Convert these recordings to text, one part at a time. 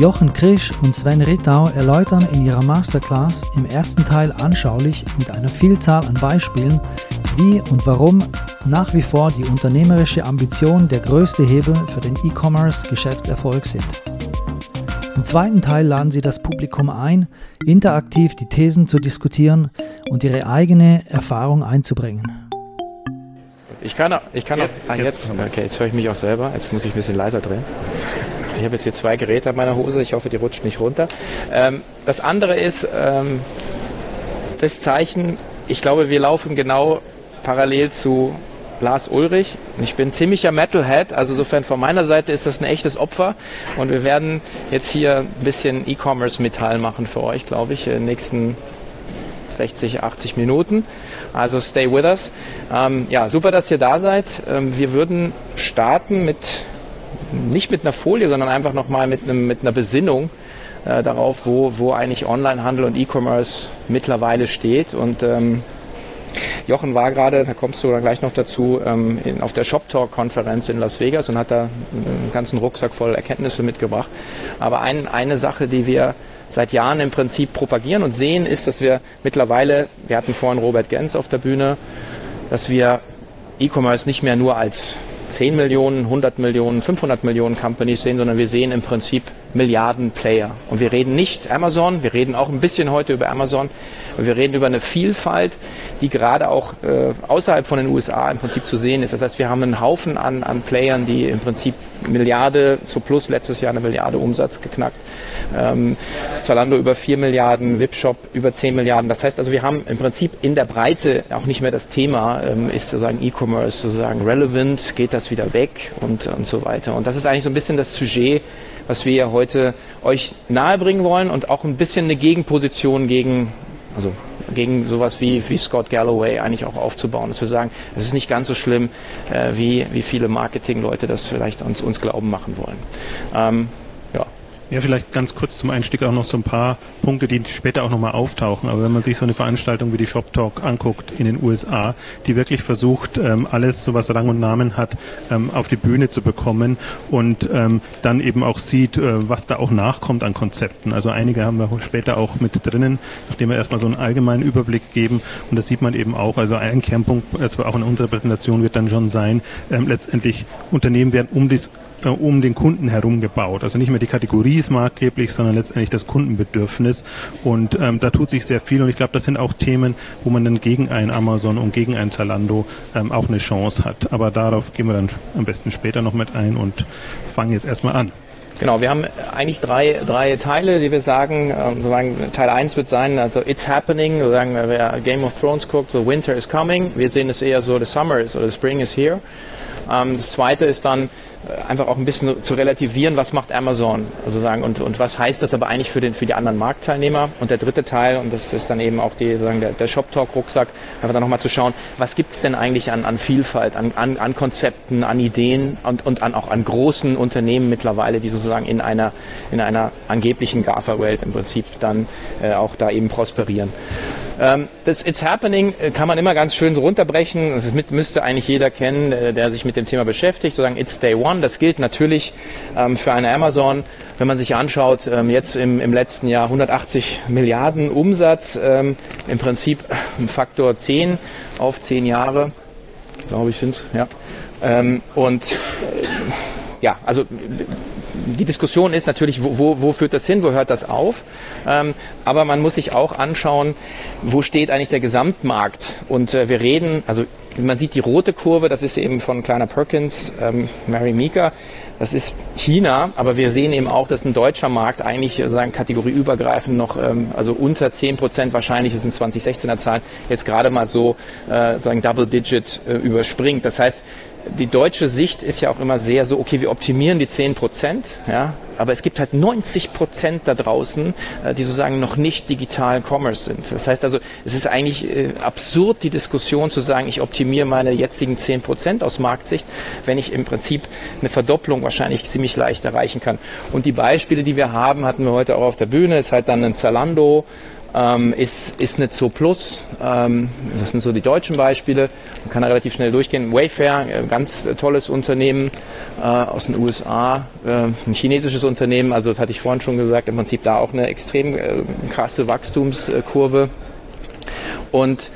Jochen Krisch und Sven Rittau erläutern in ihrer Masterclass im ersten Teil anschaulich mit einer Vielzahl an Beispielen, wie und warum nach wie vor die unternehmerische Ambition der größte Hebel für den E-Commerce-Geschäftserfolg sind. Im zweiten Teil laden sie das Publikum ein, interaktiv die Thesen zu diskutieren und ihre eigene Erfahrung einzubringen. Ich kann, auch- ich kann Jetzt, auch, ah, jetzt. jetzt, okay, jetzt höre ich mich auch selber. Jetzt muss ich ein bisschen leiser drehen. Ich habe jetzt hier zwei Geräte an meiner Hose. Ich hoffe, die rutschen nicht runter. Ähm, das andere ist ähm, das Zeichen. Ich glaube, wir laufen genau parallel zu Lars Ulrich. Ich bin ziemlicher Metalhead, also insofern von meiner Seite ist das ein echtes Opfer. Und wir werden jetzt hier ein bisschen E-Commerce-Metall machen für euch, glaube ich, in den nächsten 60, 80 Minuten. Also stay with us. Ähm, ja, super, dass ihr da seid. Ähm, wir würden starten mit nicht mit einer Folie, sondern einfach nochmal mit, mit einer Besinnung äh, darauf, wo, wo eigentlich Onlinehandel und E-Commerce mittlerweile steht. Und ähm, Jochen war gerade, da kommst du dann gleich noch dazu, ähm, in, auf der Shop Talk Konferenz in Las Vegas und hat da einen ganzen Rucksack voll Erkenntnisse mitgebracht. Aber ein, eine Sache, die wir seit Jahren im Prinzip propagieren und sehen, ist, dass wir mittlerweile, wir hatten vorhin Robert Gens auf der Bühne, dass wir E-Commerce nicht mehr nur als 10 Millionen, 100 Millionen, 500 Millionen Companies sehen, sondern wir sehen im Prinzip Milliarden Player. Und wir reden nicht Amazon, wir reden auch ein bisschen heute über Amazon, aber wir reden über eine Vielfalt, die gerade auch äh, außerhalb von den USA im Prinzip zu sehen ist. Das heißt, wir haben einen Haufen an, an Playern, die im Prinzip Milliarde zu plus letztes Jahr eine Milliarde Umsatz geknackt. Ähm, Zalando über 4 Milliarden, Webshop über 10 Milliarden. Das heißt also, wir haben im Prinzip in der Breite auch nicht mehr das Thema, ähm, ist sozusagen E-Commerce sozusagen relevant, geht das wieder weg und, und so weiter. Und das ist eigentlich so ein bisschen das Sujet, was wir ja heute euch nahebringen wollen und auch ein bisschen eine Gegenposition gegen, also gegen sowas wie, wie Scott Galloway eigentlich auch aufzubauen und zu sagen, es ist nicht ganz so schlimm, äh, wie, wie viele Marketingleute das vielleicht uns, uns glauben machen wollen. Ähm, ja, vielleicht ganz kurz zum Einstieg auch noch so ein paar Punkte, die später auch nochmal auftauchen. Aber wenn man sich so eine Veranstaltung wie die Shop Talk anguckt in den USA, die wirklich versucht, ähm, alles, so was Rang und Namen hat, ähm, auf die Bühne zu bekommen und ähm, dann eben auch sieht, äh, was da auch nachkommt an Konzepten. Also einige haben wir später auch mit drinnen, nachdem wir erstmal so einen allgemeinen Überblick geben. Und das sieht man eben auch. Also ein Kernpunkt, also auch in unserer Präsentation wird dann schon sein, letztendlich Unternehmen werden um das um den Kunden herum gebaut. Also nicht mehr die Kategorie ist maßgeblich, sondern letztendlich das Kundenbedürfnis. Und ähm, da tut sich sehr viel. Und ich glaube, das sind auch Themen, wo man dann gegen ein Amazon und gegen ein Zalando ähm, auch eine Chance hat. Aber darauf gehen wir dann am besten später noch mit ein und fangen jetzt erstmal an. Genau, wir haben eigentlich drei, drei Teile, die wir sagen. Ähm, sozusagen Teil 1 wird sein, also It's Happening, sozusagen, wer Game of Thrones guckt, so Winter is coming. Wir sehen es eher so, the Summer is, oder the Spring is here. Ähm, das zweite ist dann äh, einfach auch ein bisschen zu relativieren, was macht Amazon, also sagen und, und was heißt das aber eigentlich für den für die anderen Marktteilnehmer. Und der dritte Teil und das ist dann eben auch die sagen der, der Shop Talk Rucksack, einfach dann nochmal zu schauen, was gibt es denn eigentlich an, an Vielfalt, an, an, an Konzepten, an Ideen und, und an, auch an großen Unternehmen mittlerweile, die sozusagen in einer in einer angeblichen GAFA-Welt im Prinzip dann äh, auch da eben prosperieren. Ähm, das It's Happening äh, kann man immer ganz schön so runterbrechen. Das müsste eigentlich jeder kennen, äh, der sich mit dem Thema beschäftigt. Sozusagen It's Day One. Das gilt natürlich ähm, für eine Amazon. Wenn man sich anschaut, ähm, jetzt im, im letzten Jahr 180 Milliarden Umsatz, im Prinzip ein Faktor 10 auf 10 Jahre, glaube ich, sind es. Ja. Und ja, also die Diskussion ist natürlich, wo, wo, wo, führt das hin, wo hört das auf? Ähm, aber man muss sich auch anschauen, wo steht eigentlich der Gesamtmarkt? Und äh, wir reden, also man sieht die rote Kurve, das ist eben von Kleiner Perkins, ähm, Mary Meeker, das ist China, aber wir sehen eben auch, dass ein deutscher Markt eigentlich sozusagen kategorieübergreifend noch, ähm, also unter 10 Prozent wahrscheinlich, das sind 2016er Zahlen, jetzt gerade mal so äh, sagen Double Digit äh, überspringt. Das heißt, die deutsche Sicht ist ja auch immer sehr so, okay, wir optimieren die 10 Prozent, ja, aber es gibt halt 90 Prozent da draußen, äh, die sozusagen noch nicht digital Commerce sind. Das heißt also, es ist eigentlich äh, absurd, die Diskussion zu sagen, ich optimiere meine jetzigen 10 Prozent aus Marktsicht, wenn ich im Prinzip eine Verdopplung wahrscheinlich ziemlich leicht erreichen kann. Und die Beispiele, die wir haben, hatten wir heute auch auf der Bühne, ist halt dann ein Zalando, ähm, ist, ist nicht so plus. Ähm, das sind so die deutschen Beispiele. Man kann da relativ schnell durchgehen. Wayfair, äh, ganz tolles Unternehmen äh, aus den USA, äh, ein chinesisches Unternehmen. Also das hatte ich vorhin schon gesagt, im Prinzip da auch eine extrem äh, krasse Wachstumskurve. Und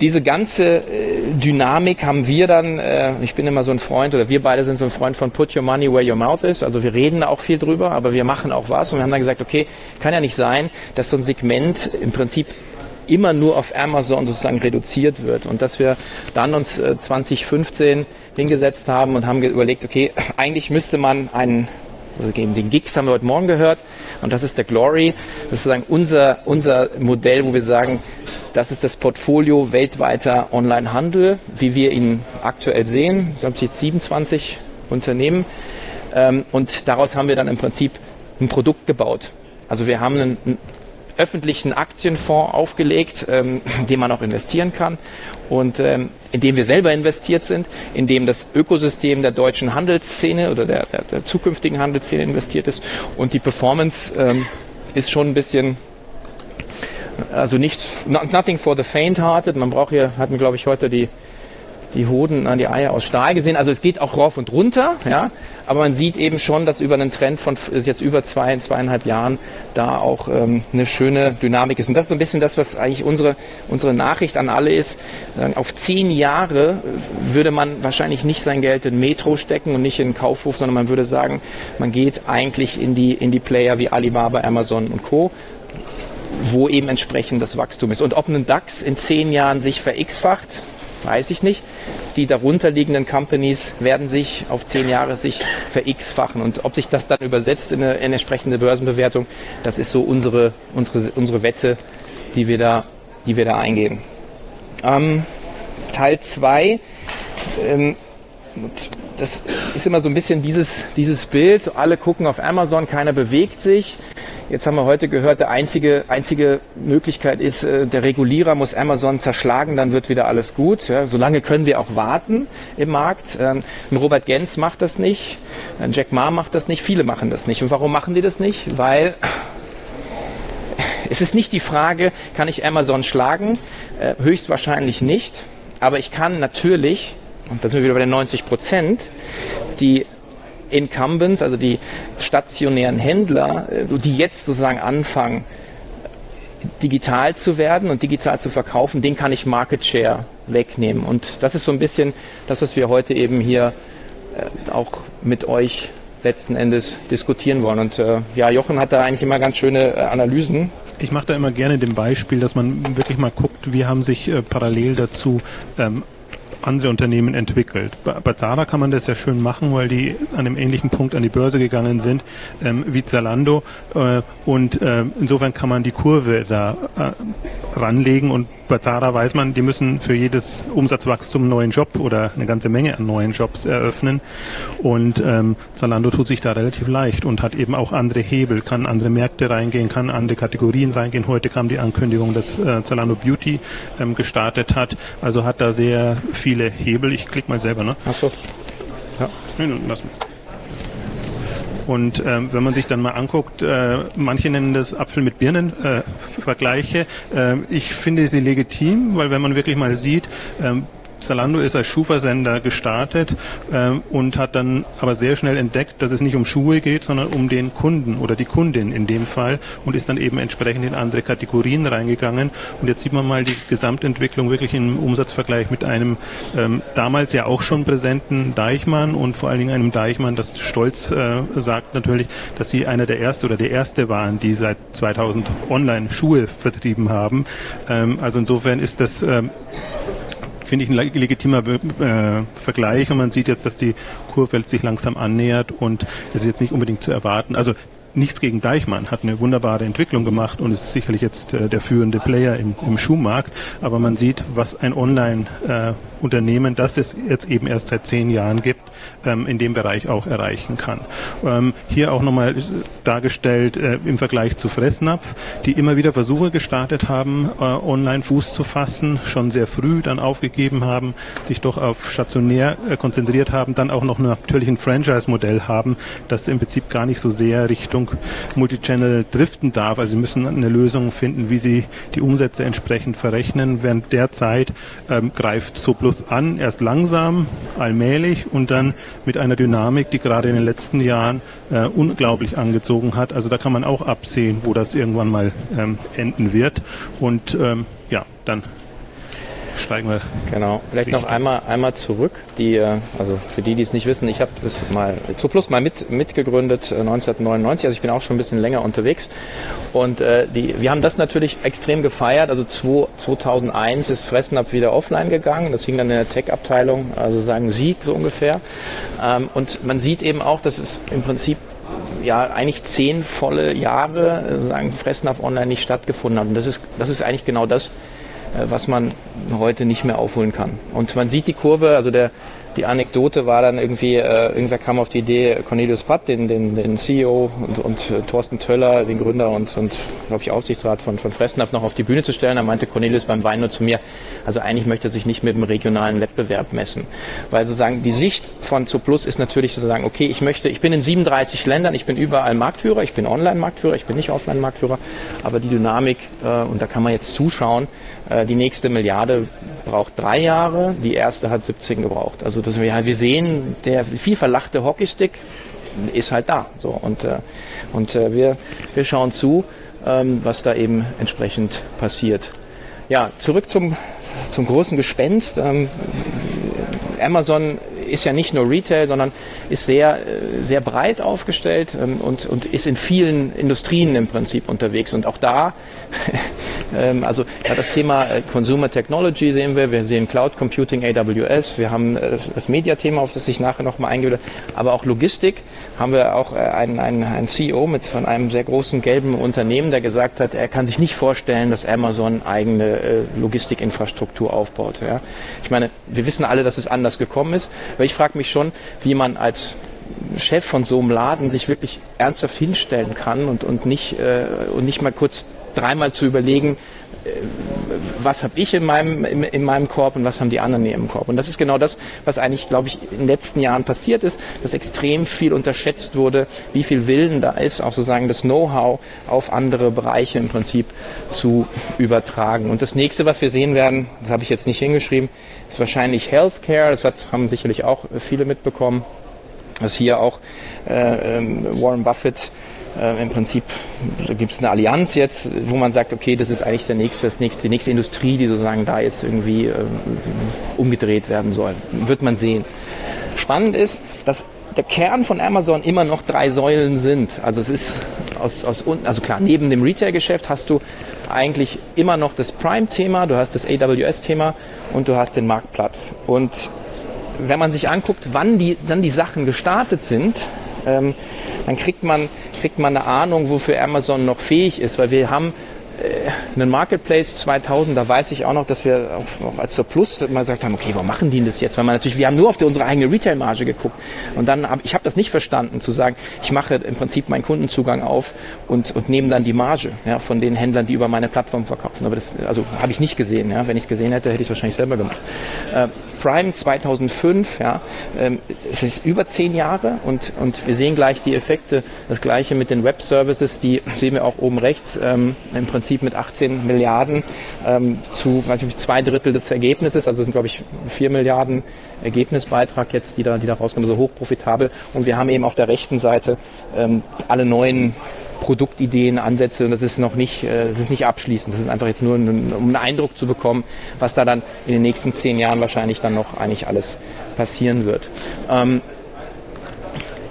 diese ganze äh, Dynamik haben wir dann, äh, ich bin immer so ein Freund, oder wir beide sind so ein Freund von Put Your Money Where Your Mouth is. Also wir reden auch viel drüber, aber wir machen auch was. Und wir haben dann gesagt, okay, kann ja nicht sein, dass so ein Segment im Prinzip immer nur auf Amazon sozusagen reduziert wird und dass wir dann uns 2015 hingesetzt haben und haben überlegt, okay, eigentlich müsste man einen also den Gigs haben wir heute Morgen gehört und das ist der Glory. Das ist sozusagen unser, unser Modell, wo wir sagen, das ist das Portfolio weltweiter Onlinehandel, wie wir ihn aktuell sehen. Es haben jetzt 27 Unternehmen ähm, und daraus haben wir dann im Prinzip ein Produkt gebaut. Also wir haben einen öffentlichen Aktienfonds aufgelegt, ähm, in dem man auch investieren kann und ähm, in dem wir selber investiert sind, in dem das Ökosystem der deutschen Handelsszene oder der, der, der zukünftigen Handelsszene investiert ist und die Performance ähm, ist schon ein bisschen also nichts, nothing for the faint-hearted. Man braucht hier, hatten glaube ich heute die die Hoden an die Eier aus Stahl gesehen. Also es geht auch rauf und runter, ja. Aber man sieht eben schon, dass über einen Trend von jetzt über zwei, zweieinhalb Jahren da auch ähm, eine schöne Dynamik ist. Und das ist so ein bisschen das, was eigentlich unsere, unsere Nachricht an alle ist. Auf zehn Jahre würde man wahrscheinlich nicht sein Geld in Metro stecken und nicht in den Kaufhof, sondern man würde sagen, man geht eigentlich in die, in die Player wie Alibaba, Amazon und Co wo eben entsprechend das Wachstum ist. Und ob ein DAX in zehn Jahren sich ver-x-facht, weiß ich nicht. Die darunterliegenden Companies werden sich auf zehn Jahre sich ver-x-fachen. Und ob sich das dann übersetzt in eine, in eine entsprechende Börsenbewertung, das ist so unsere, unsere, unsere Wette, die wir da, die wir da eingehen. Ähm, Teil 2. Ähm, das ist immer so ein bisschen dieses, dieses Bild. Alle gucken auf Amazon, keiner bewegt sich. Jetzt haben wir heute gehört, die einzige, einzige Möglichkeit ist, äh, der Regulierer muss Amazon zerschlagen, dann wird wieder alles gut. Ja, solange können wir auch warten im Markt. Ähm, Robert Gens macht das nicht, Jack Ma macht das nicht, viele machen das nicht. Und warum machen die das nicht? Weil es ist nicht die Frage, kann ich Amazon schlagen? Äh, höchstwahrscheinlich nicht. Aber ich kann natürlich, und da sind wir wieder bei den 90 Prozent, die Incumbents, also die stationären Händler, äh, die jetzt sozusagen anfangen, digital zu werden und digital zu verkaufen, den kann ich Market Share wegnehmen. Und das ist so ein bisschen das, was wir heute eben hier äh, auch mit euch letzten Endes diskutieren wollen. Und äh, ja, Jochen hat da eigentlich immer ganz schöne äh, Analysen. Ich mache da immer gerne dem Beispiel, dass man wirklich mal guckt, wie haben sich äh, parallel dazu ähm, andere Unternehmen entwickelt. Bei Zara kann man das ja schön machen, weil die an einem ähnlichen Punkt an die Börse gegangen sind ähm, wie Zalando äh, und äh, insofern kann man die Kurve da äh, ranlegen und bei Zara weiß man, die müssen für jedes Umsatzwachstum einen neuen Job oder eine ganze Menge an neuen Jobs eröffnen. Und ähm, Zalando tut sich da relativ leicht und hat eben auch andere Hebel, kann andere Märkte reingehen, kann andere Kategorien reingehen. Heute kam die Ankündigung, dass äh, Zalando Beauty ähm, gestartet hat. Also hat da sehr viele Hebel. Ich klicke mal selber, ne? Ach so. Ja. Nee, lass mich. Und ähm, wenn man sich dann mal anguckt, äh, manche nennen das Apfel mit Birnen äh, Vergleiche. Äh, ich finde sie legitim, weil wenn man wirklich mal sieht, ähm, Zalando ist als Schuhversender gestartet ähm, und hat dann aber sehr schnell entdeckt, dass es nicht um Schuhe geht, sondern um den Kunden oder die Kundin in dem Fall und ist dann eben entsprechend in andere Kategorien reingegangen. Und jetzt sieht man mal die Gesamtentwicklung wirklich im Umsatzvergleich mit einem ähm, damals ja auch schon präsenten Deichmann und vor allen Dingen einem Deichmann, das stolz äh, sagt natürlich, dass sie einer der erste oder der erste waren, die seit 2000 online Schuhe vertrieben haben. Ähm, also insofern ist das ähm, finde ich ein legitimer äh, Vergleich und man sieht jetzt, dass die Kurve sich langsam annähert und es ist jetzt nicht unbedingt zu erwarten. Also nichts gegen Deichmann, hat eine wunderbare Entwicklung gemacht und ist sicherlich jetzt äh, der führende Player im, im, Schuhmarkt. Aber man sieht, was ein Online-Unternehmen, äh, das es jetzt eben erst seit zehn Jahren gibt, ähm, in dem Bereich auch erreichen kann. Ähm, hier auch nochmal dargestellt äh, im Vergleich zu Fressnapf, die immer wieder Versuche gestartet haben, äh, online Fuß zu fassen, schon sehr früh dann aufgegeben haben, sich doch auf stationär äh, konzentriert haben, dann auch noch natürlich ein Franchise-Modell haben, das im Prinzip gar nicht so sehr Richtung Multichannel driften darf. Also sie müssen eine Lösung finden, wie sie die Umsätze entsprechend verrechnen. Während der Zeit ähm, greift Soplus an, erst langsam, allmählich und dann mit einer Dynamik, die gerade in den letzten Jahren äh, unglaublich angezogen hat. Also da kann man auch absehen, wo das irgendwann mal ähm, enden wird. Und ähm, ja, dann steigen wir. Genau. Vielleicht noch einmal, einmal zurück. Die, äh, also für die, die es nicht wissen, ich habe das mal zu Plus mal mit, mitgegründet 1999. Äh, also ich bin auch schon ein bisschen länger unterwegs. Und äh, die, wir haben das natürlich extrem gefeiert. Also 2001 ist Fressnapf wieder offline gegangen. Das hing dann in der Tech-Abteilung, also sagen Sieg so ungefähr. Ähm, und man sieht eben auch, dass es im Prinzip ja eigentlich zehn volle Jahre sagen Fressnapf online nicht stattgefunden hat. Und das ist, das ist eigentlich genau das, äh, was man heute nicht mehr aufholen kann. Und man sieht die Kurve, also der, die Anekdote war dann irgendwie, äh, irgendwer kam auf die Idee, Cornelius Patt, den, den, den CEO und, und äh, Thorsten Töller, den Gründer und, und glaube ich, Aufsichtsrat von, von Fressnapf noch auf die Bühne zu stellen. Da meinte Cornelius beim Wein nur zu mir, also eigentlich möchte er sich nicht mit dem regionalen Wettbewerb messen. Weil sozusagen die Sicht von Zooplus ist natürlich sozusagen, okay, ich möchte, ich bin in 37 Ländern, ich bin überall Marktführer, ich bin Online-Marktführer, ich bin nicht Offline-Marktführer, aber die Dynamik, äh, und da kann man jetzt zuschauen, äh, die nächste Milliarde braucht drei Jahre, die erste hat 17 gebraucht. Also das, wir sehen, der viel verlachte Hockeystick ist halt da. So, und äh, und äh, wir, wir schauen zu, ähm, was da eben entsprechend passiert. Ja, zurück zum, zum großen Gespenst. Ähm, Amazon ist ja nicht nur Retail, sondern ist sehr, äh, sehr breit aufgestellt ähm, und, und ist in vielen Industrien im Prinzip unterwegs. Und auch da, ähm, also ja, das Thema äh, Consumer Technology sehen wir, wir sehen Cloud Computing, AWS, wir haben äh, das, das Media-Thema, auf das ich nachher nochmal eingehe, aber auch Logistik haben wir auch einen, einen, einen CEO mit von einem sehr großen gelben Unternehmen, der gesagt hat, er kann sich nicht vorstellen, dass Amazon eigene Logistikinfrastruktur aufbaut. Ja. Ich meine, wir wissen alle, dass es anders gekommen ist, aber ich frage mich schon, wie man als Chef von so einem Laden sich wirklich ernsthaft hinstellen kann und, und, nicht, äh, und nicht mal kurz dreimal zu überlegen, was habe ich in meinem, in, in, meinem Korb und was haben die anderen in ihrem Korb. Und das ist genau das, was eigentlich, glaube ich, in den letzten Jahren passiert ist, dass extrem viel unterschätzt wurde, wie viel Willen da ist, auch sozusagen das Know-how auf andere Bereiche im Prinzip zu übertragen. Und das nächste, was wir sehen werden, das habe ich jetzt nicht hingeschrieben, ist wahrscheinlich Healthcare. Das hat, haben sicherlich auch viele mitbekommen, dass hier auch äh, ähm, Warren Buffett äh, im Prinzip gibt es eine Allianz jetzt, wo man sagt, okay, das ist eigentlich der nächste, das nächste, die nächste Industrie, die sozusagen da jetzt irgendwie äh, umgedreht werden soll. Wird man sehen. Spannend ist, dass der Kern von Amazon immer noch drei Säulen sind. Also es ist aus, aus also klar, neben dem Retail-Geschäft hast du eigentlich immer noch das Prime-Thema, du hast das AWS-Thema und du hast den Marktplatz. Und wenn man sich anguckt, wann die, dann die Sachen gestartet sind, ähm, dann kriegt man, kriegt man eine Ahnung, wofür Amazon noch fähig ist, weil wir haben äh, einen Marketplace 2000, da weiß ich auch noch, dass wir auch, als zur Plus mal gesagt haben, okay, warum machen die das jetzt? Weil man natürlich, wir haben nur auf die, unsere eigene Retail-Marge geguckt und dann habe ich habe das nicht verstanden, zu sagen, ich mache im Prinzip meinen Kundenzugang auf und, und nehme dann die Marge ja, von den Händlern, die über meine Plattform verkaufen. Aber das, also habe ich nicht gesehen. Ja. Wenn ich es gesehen hätte, hätte ich es wahrscheinlich selber gemacht. Äh, Prime 2005, ja, ähm, es ist über zehn Jahre und, und wir sehen gleich die Effekte. Das gleiche mit den Web-Services, die sehen wir auch oben rechts, ähm, im Prinzip mit 18 Milliarden ähm, zu nicht, zwei Drittel des Ergebnisses, also sind glaube ich vier Milliarden Ergebnisbeitrag jetzt, die da, die da rauskommen, so hochprofitabel. Und wir haben eben auf der rechten Seite ähm, alle neuen Produktideen, Ansätze und das ist noch nicht, äh, das ist nicht abschließend. Das ist einfach jetzt nur, um einen Eindruck zu bekommen, was da dann in den nächsten zehn Jahren wahrscheinlich dann noch eigentlich alles passieren wird. Ähm,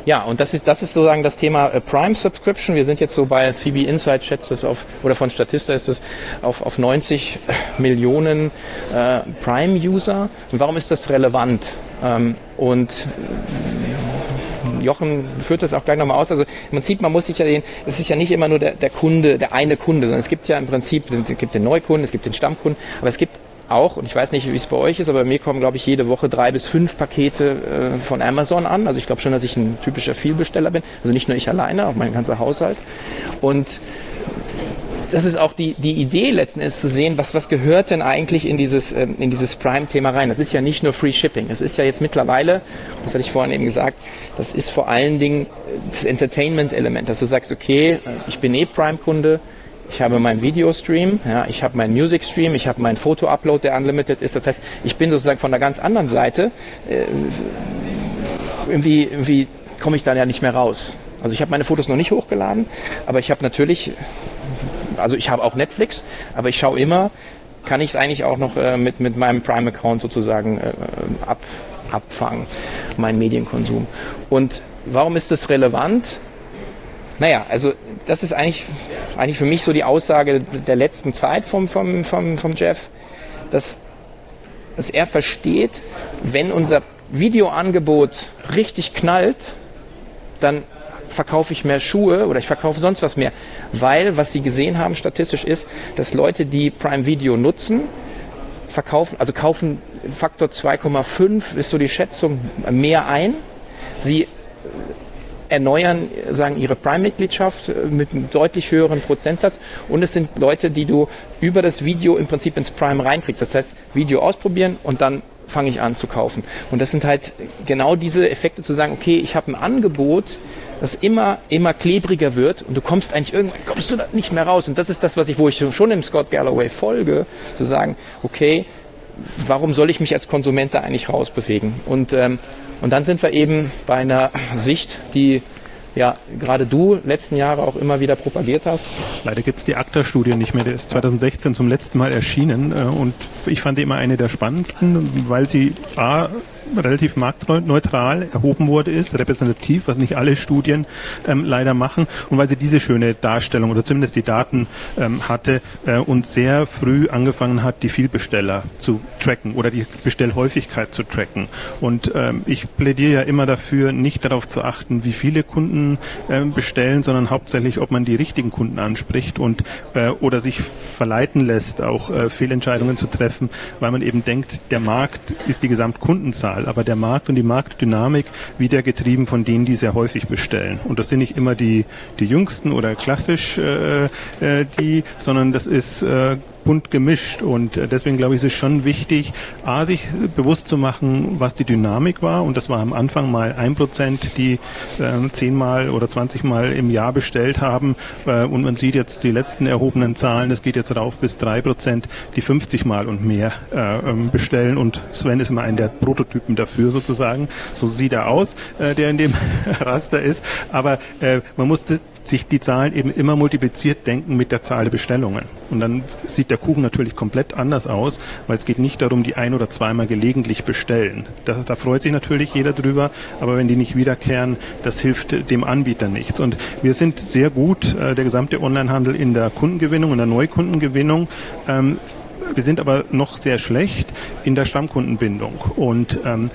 ja, und das ist, das ist sozusagen das Thema äh, Prime Subscription. Wir sind jetzt so bei CB Insight, schätzt es auf, oder von Statista ist es auf, auf 90 Millionen äh, Prime-User. Und warum ist das relevant? Ähm, und Jochen führt das auch gleich nochmal aus. Also im Prinzip, man muss sich ja sehen, es ist ja nicht immer nur der, der Kunde, der eine Kunde, sondern es gibt ja im Prinzip, es gibt den Neukunden, es gibt den Stammkunden, aber es gibt auch, und ich weiß nicht, wie es bei euch ist, aber bei mir kommen, glaube ich, jede Woche drei bis fünf Pakete äh, von Amazon an. Also ich glaube schon, dass ich ein typischer Vielbesteller bin. Also nicht nur ich alleine, auch mein ganzer Haushalt. Und das ist auch die, die Idee letzten Endes zu sehen, was, was gehört denn eigentlich in dieses, ähm, in dieses Prime-Thema rein. Das ist ja nicht nur Free Shipping. Es ist ja jetzt mittlerweile, das hatte ich vorhin eben gesagt, das ist vor allen Dingen das Entertainment-Element, dass du sagst, okay, ich bin eh Prime-Kunde, ich habe meinen Videostream, ja, ich habe meinen Music-Stream, ich habe meinen Foto-Upload, der unlimited ist. Das heißt, ich bin sozusagen von der ganz anderen Seite, äh, irgendwie, irgendwie komme ich da ja nicht mehr raus. Also ich habe meine Fotos noch nicht hochgeladen, aber ich habe natürlich also ich habe auch Netflix, aber ich schaue immer, kann ich es eigentlich auch noch äh, mit, mit meinem Prime-Account sozusagen äh, ab, abfangen, meinen Medienkonsum. Und warum ist das relevant? Naja, also das ist eigentlich, eigentlich für mich so die Aussage der letzten Zeit vom, vom, vom, vom Jeff, dass, dass er versteht, wenn unser Videoangebot richtig knallt, dann verkaufe ich mehr Schuhe oder ich verkaufe sonst was mehr. Weil, was Sie gesehen haben statistisch ist, dass Leute, die Prime Video nutzen, verkaufen, also kaufen Faktor 2,5 ist so die Schätzung mehr ein. Sie erneuern sagen ihre Prime-Mitgliedschaft äh, mit einem deutlich höheren Prozentsatz und es sind Leute, die du über das Video im Prinzip ins Prime reinkriegst. Das heißt, Video ausprobieren und dann fange ich an zu kaufen. Und das sind halt genau diese Effekte zu sagen, okay, ich habe ein Angebot, das immer, immer klebriger wird und du kommst eigentlich irgendwann, kommst du da nicht mehr raus. Und das ist das, was ich, wo ich schon im Scott Galloway folge, zu sagen, okay, warum soll ich mich als Konsument da eigentlich rausbewegen? Und, ähm, und dann sind wir eben bei einer Sicht, die ja gerade du letzten Jahre auch immer wieder propagiert hast. Leider gibt es die ACTA-Studie nicht mehr. Der ist 2016 zum letzten Mal erschienen äh, und ich fand die immer eine der spannendsten, weil sie A relativ marktneutral erhoben wurde, ist, repräsentativ, was nicht alle Studien ähm, leider machen, und weil sie diese schöne Darstellung oder zumindest die Daten ähm, hatte äh, und sehr früh angefangen hat, die Vielbesteller zu tracken oder die Bestellhäufigkeit zu tracken. Und ähm, ich plädiere ja immer dafür, nicht darauf zu achten, wie viele Kunden ähm, bestellen, sondern hauptsächlich, ob man die richtigen Kunden anspricht und äh, oder sich verleiten lässt, auch äh, Fehlentscheidungen zu treffen, weil man eben denkt, der Markt ist die Gesamtkundenzahl. Zahl, aber der Markt und die Marktdynamik wieder getrieben von denen, die sehr häufig bestellen. Und das sind nicht immer die, die jüngsten oder klassisch äh, äh, die, sondern das ist äh, bunt gemischt. Und äh, deswegen glaube ich, ist es schon wichtig, A, sich bewusst zu machen, was die Dynamik war. Und das war am Anfang mal ein Prozent, die äh, zehnmal oder zwanzigmal im Jahr bestellt haben. Äh, und man sieht jetzt die letzten erhobenen Zahlen, es geht jetzt rauf bis drei Prozent, die 50 Mal und mehr äh, ähm, bestellen. Und Sven ist immer ein der Prototypen dafür sozusagen. So sieht er aus, äh, der in dem Raster ist. Aber äh, man musste sich die Zahlen eben immer multipliziert denken mit der Zahl der Bestellungen. Und dann sieht der Kuchen natürlich komplett anders aus, weil es geht nicht darum, die ein oder zweimal gelegentlich bestellen. Da, da freut sich natürlich jeder drüber, aber wenn die nicht wiederkehren, das hilft dem Anbieter nichts. Und wir sind sehr gut, äh, der gesamte Onlinehandel in der Kundengewinnung, in der Neukundengewinnung. Ähm, wir sind aber noch sehr schlecht in der Stammkundenbindung. Und ähm,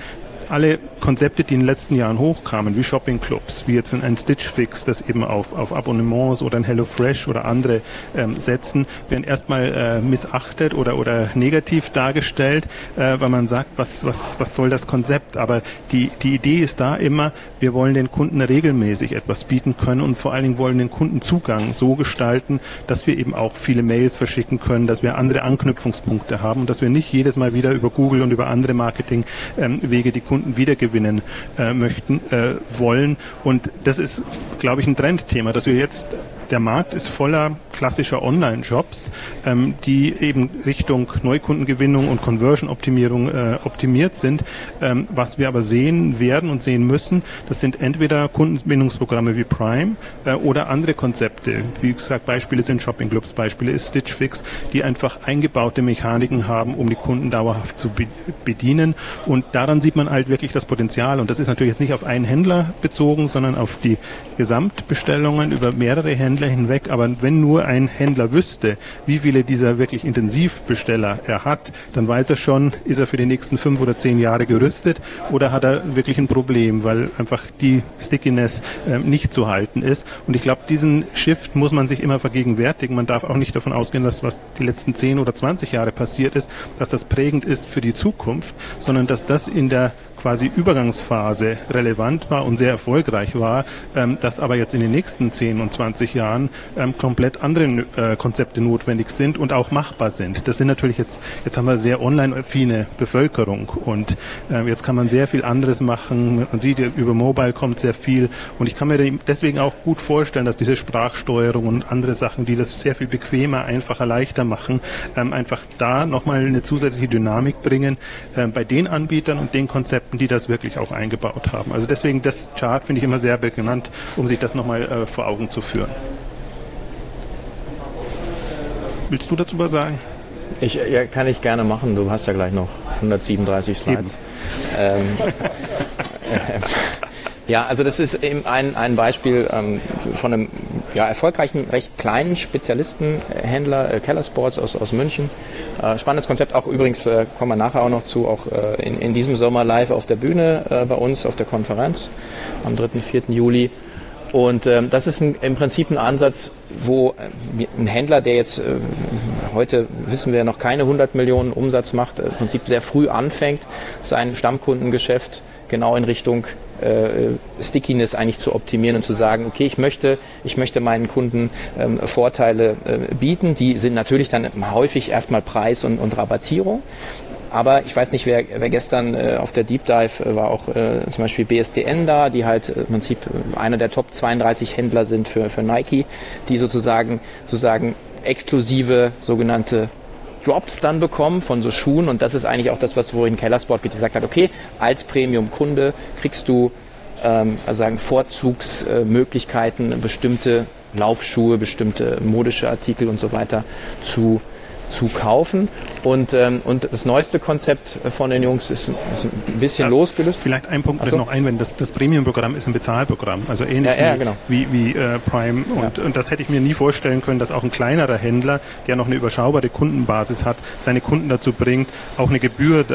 alle Konzepte, die in den letzten Jahren hochkamen, wie Shoppingclubs, wie jetzt ein Stitch Fix, das eben auf, auf Abonnements oder ein HelloFresh oder andere ähm, setzen, werden erstmal äh, missachtet oder, oder negativ dargestellt, äh, weil man sagt, was, was, was soll das Konzept? Aber die, die Idee ist da immer, wir wollen den Kunden regelmäßig etwas bieten können und vor allen Dingen wollen den Kundenzugang so gestalten, dass wir eben auch viele Mails verschicken können, dass wir andere Anknüpfungspunkte haben und dass wir nicht jedes Mal wieder über Google und über andere Marketingwege ähm, die Kunden Kunden wiedergewinnen äh, möchten, äh, wollen. Und das ist, glaube ich, ein Trendthema, dass wir jetzt der Markt ist voller klassischer Online-Shops, ähm, die eben Richtung Neukundengewinnung und Conversion-Optimierung äh, optimiert sind. Ähm, was wir aber sehen werden und sehen müssen, das sind entweder Kundenbindungsprogramme wie Prime äh, oder andere Konzepte. Wie gesagt, Beispiele sind Shopping Clubs, Beispiele ist Stitch Fix, die einfach eingebaute Mechaniken haben, um die Kunden dauerhaft zu be bedienen. Und daran sieht man halt wirklich das Potenzial. Und das ist natürlich jetzt nicht auf einen Händler bezogen, sondern auf die Gesamtbestellungen über mehrere Händler Händler hinweg, aber wenn nur ein Händler wüsste, wie viele dieser wirklich Intensivbesteller er hat, dann weiß er schon, ist er für die nächsten fünf oder zehn Jahre gerüstet oder hat er wirklich ein Problem, weil einfach die Stickiness äh, nicht zu halten ist. Und ich glaube, diesen Shift muss man sich immer vergegenwärtigen. Man darf auch nicht davon ausgehen, dass was die letzten zehn oder zwanzig Jahre passiert ist, dass das prägend ist für die Zukunft, sondern dass das in der quasi Übergangsphase relevant war und sehr erfolgreich war, ähm, dass aber jetzt in den nächsten 10 und 20 Jahren ähm, komplett andere äh, Konzepte notwendig sind und auch machbar sind. Das sind natürlich jetzt, jetzt haben wir sehr online-affine Bevölkerung und äh, jetzt kann man sehr viel anderes machen. Man sieht, über Mobile kommt sehr viel und ich kann mir deswegen auch gut vorstellen, dass diese Sprachsteuerung und andere Sachen, die das sehr viel bequemer, einfacher, leichter machen, ähm, einfach da nochmal eine zusätzliche Dynamik bringen äh, bei den Anbietern und den Konzepten, die das wirklich auch eingebaut haben. Also deswegen das Chart finde ich immer sehr prägnant, um sich das nochmal äh, vor Augen zu führen. Willst du dazu was sagen? Ich, ja, kann ich gerne machen. Du hast ja gleich noch 137 Slides. Ähm, Ja, also das ist eben ein, ein Beispiel ähm, von einem ja, erfolgreichen, recht kleinen Spezialistenhändler, äh, Keller Sports aus, aus München. Äh, spannendes Konzept, auch übrigens äh, kommen wir nachher auch noch zu, auch äh, in, in diesem Sommer live auf der Bühne äh, bei uns auf der Konferenz am 3. 4. Juli. Und ähm, das ist ein, im Prinzip ein Ansatz, wo äh, ein Händler, der jetzt äh, heute wissen wir noch keine 100 Millionen Umsatz macht, äh, im Prinzip sehr früh anfängt, sein Stammkundengeschäft genau in Richtung äh, Stickiness eigentlich zu optimieren und zu sagen, okay, ich möchte, ich möchte meinen Kunden ähm, Vorteile äh, bieten. Die sind natürlich dann häufig erstmal Preis und, und Rabattierung. Aber ich weiß nicht, wer, wer gestern äh, auf der Deep Dive äh, war auch äh, zum Beispiel BSDN da, die halt äh, im Prinzip einer der Top 32 Händler sind für, für Nike, die sozusagen, sozusagen exklusive sogenannte Drops dann bekommen von so Schuhen und das ist eigentlich auch das, was wohin Kellersport gesagt hat, okay, als Premium-Kunde kriegst du ähm, also sagen Vorzugsmöglichkeiten, bestimmte Laufschuhe, bestimmte modische Artikel und so weiter zu zu kaufen. Und, ähm, und das neueste Konzept von den Jungs ist, ist ein bisschen ja, losgelöst. Vielleicht ein Punkt so. noch einwenden. Das, das Premium-Programm ist ein Bezahlprogramm, also ähnlich ja, ja, wie, genau. wie, wie äh, Prime. Und, und das hätte ich mir nie vorstellen können, dass auch ein kleinerer Händler, der noch eine überschaubare Kundenbasis hat, seine Kunden dazu bringt, auch eine Gebühr,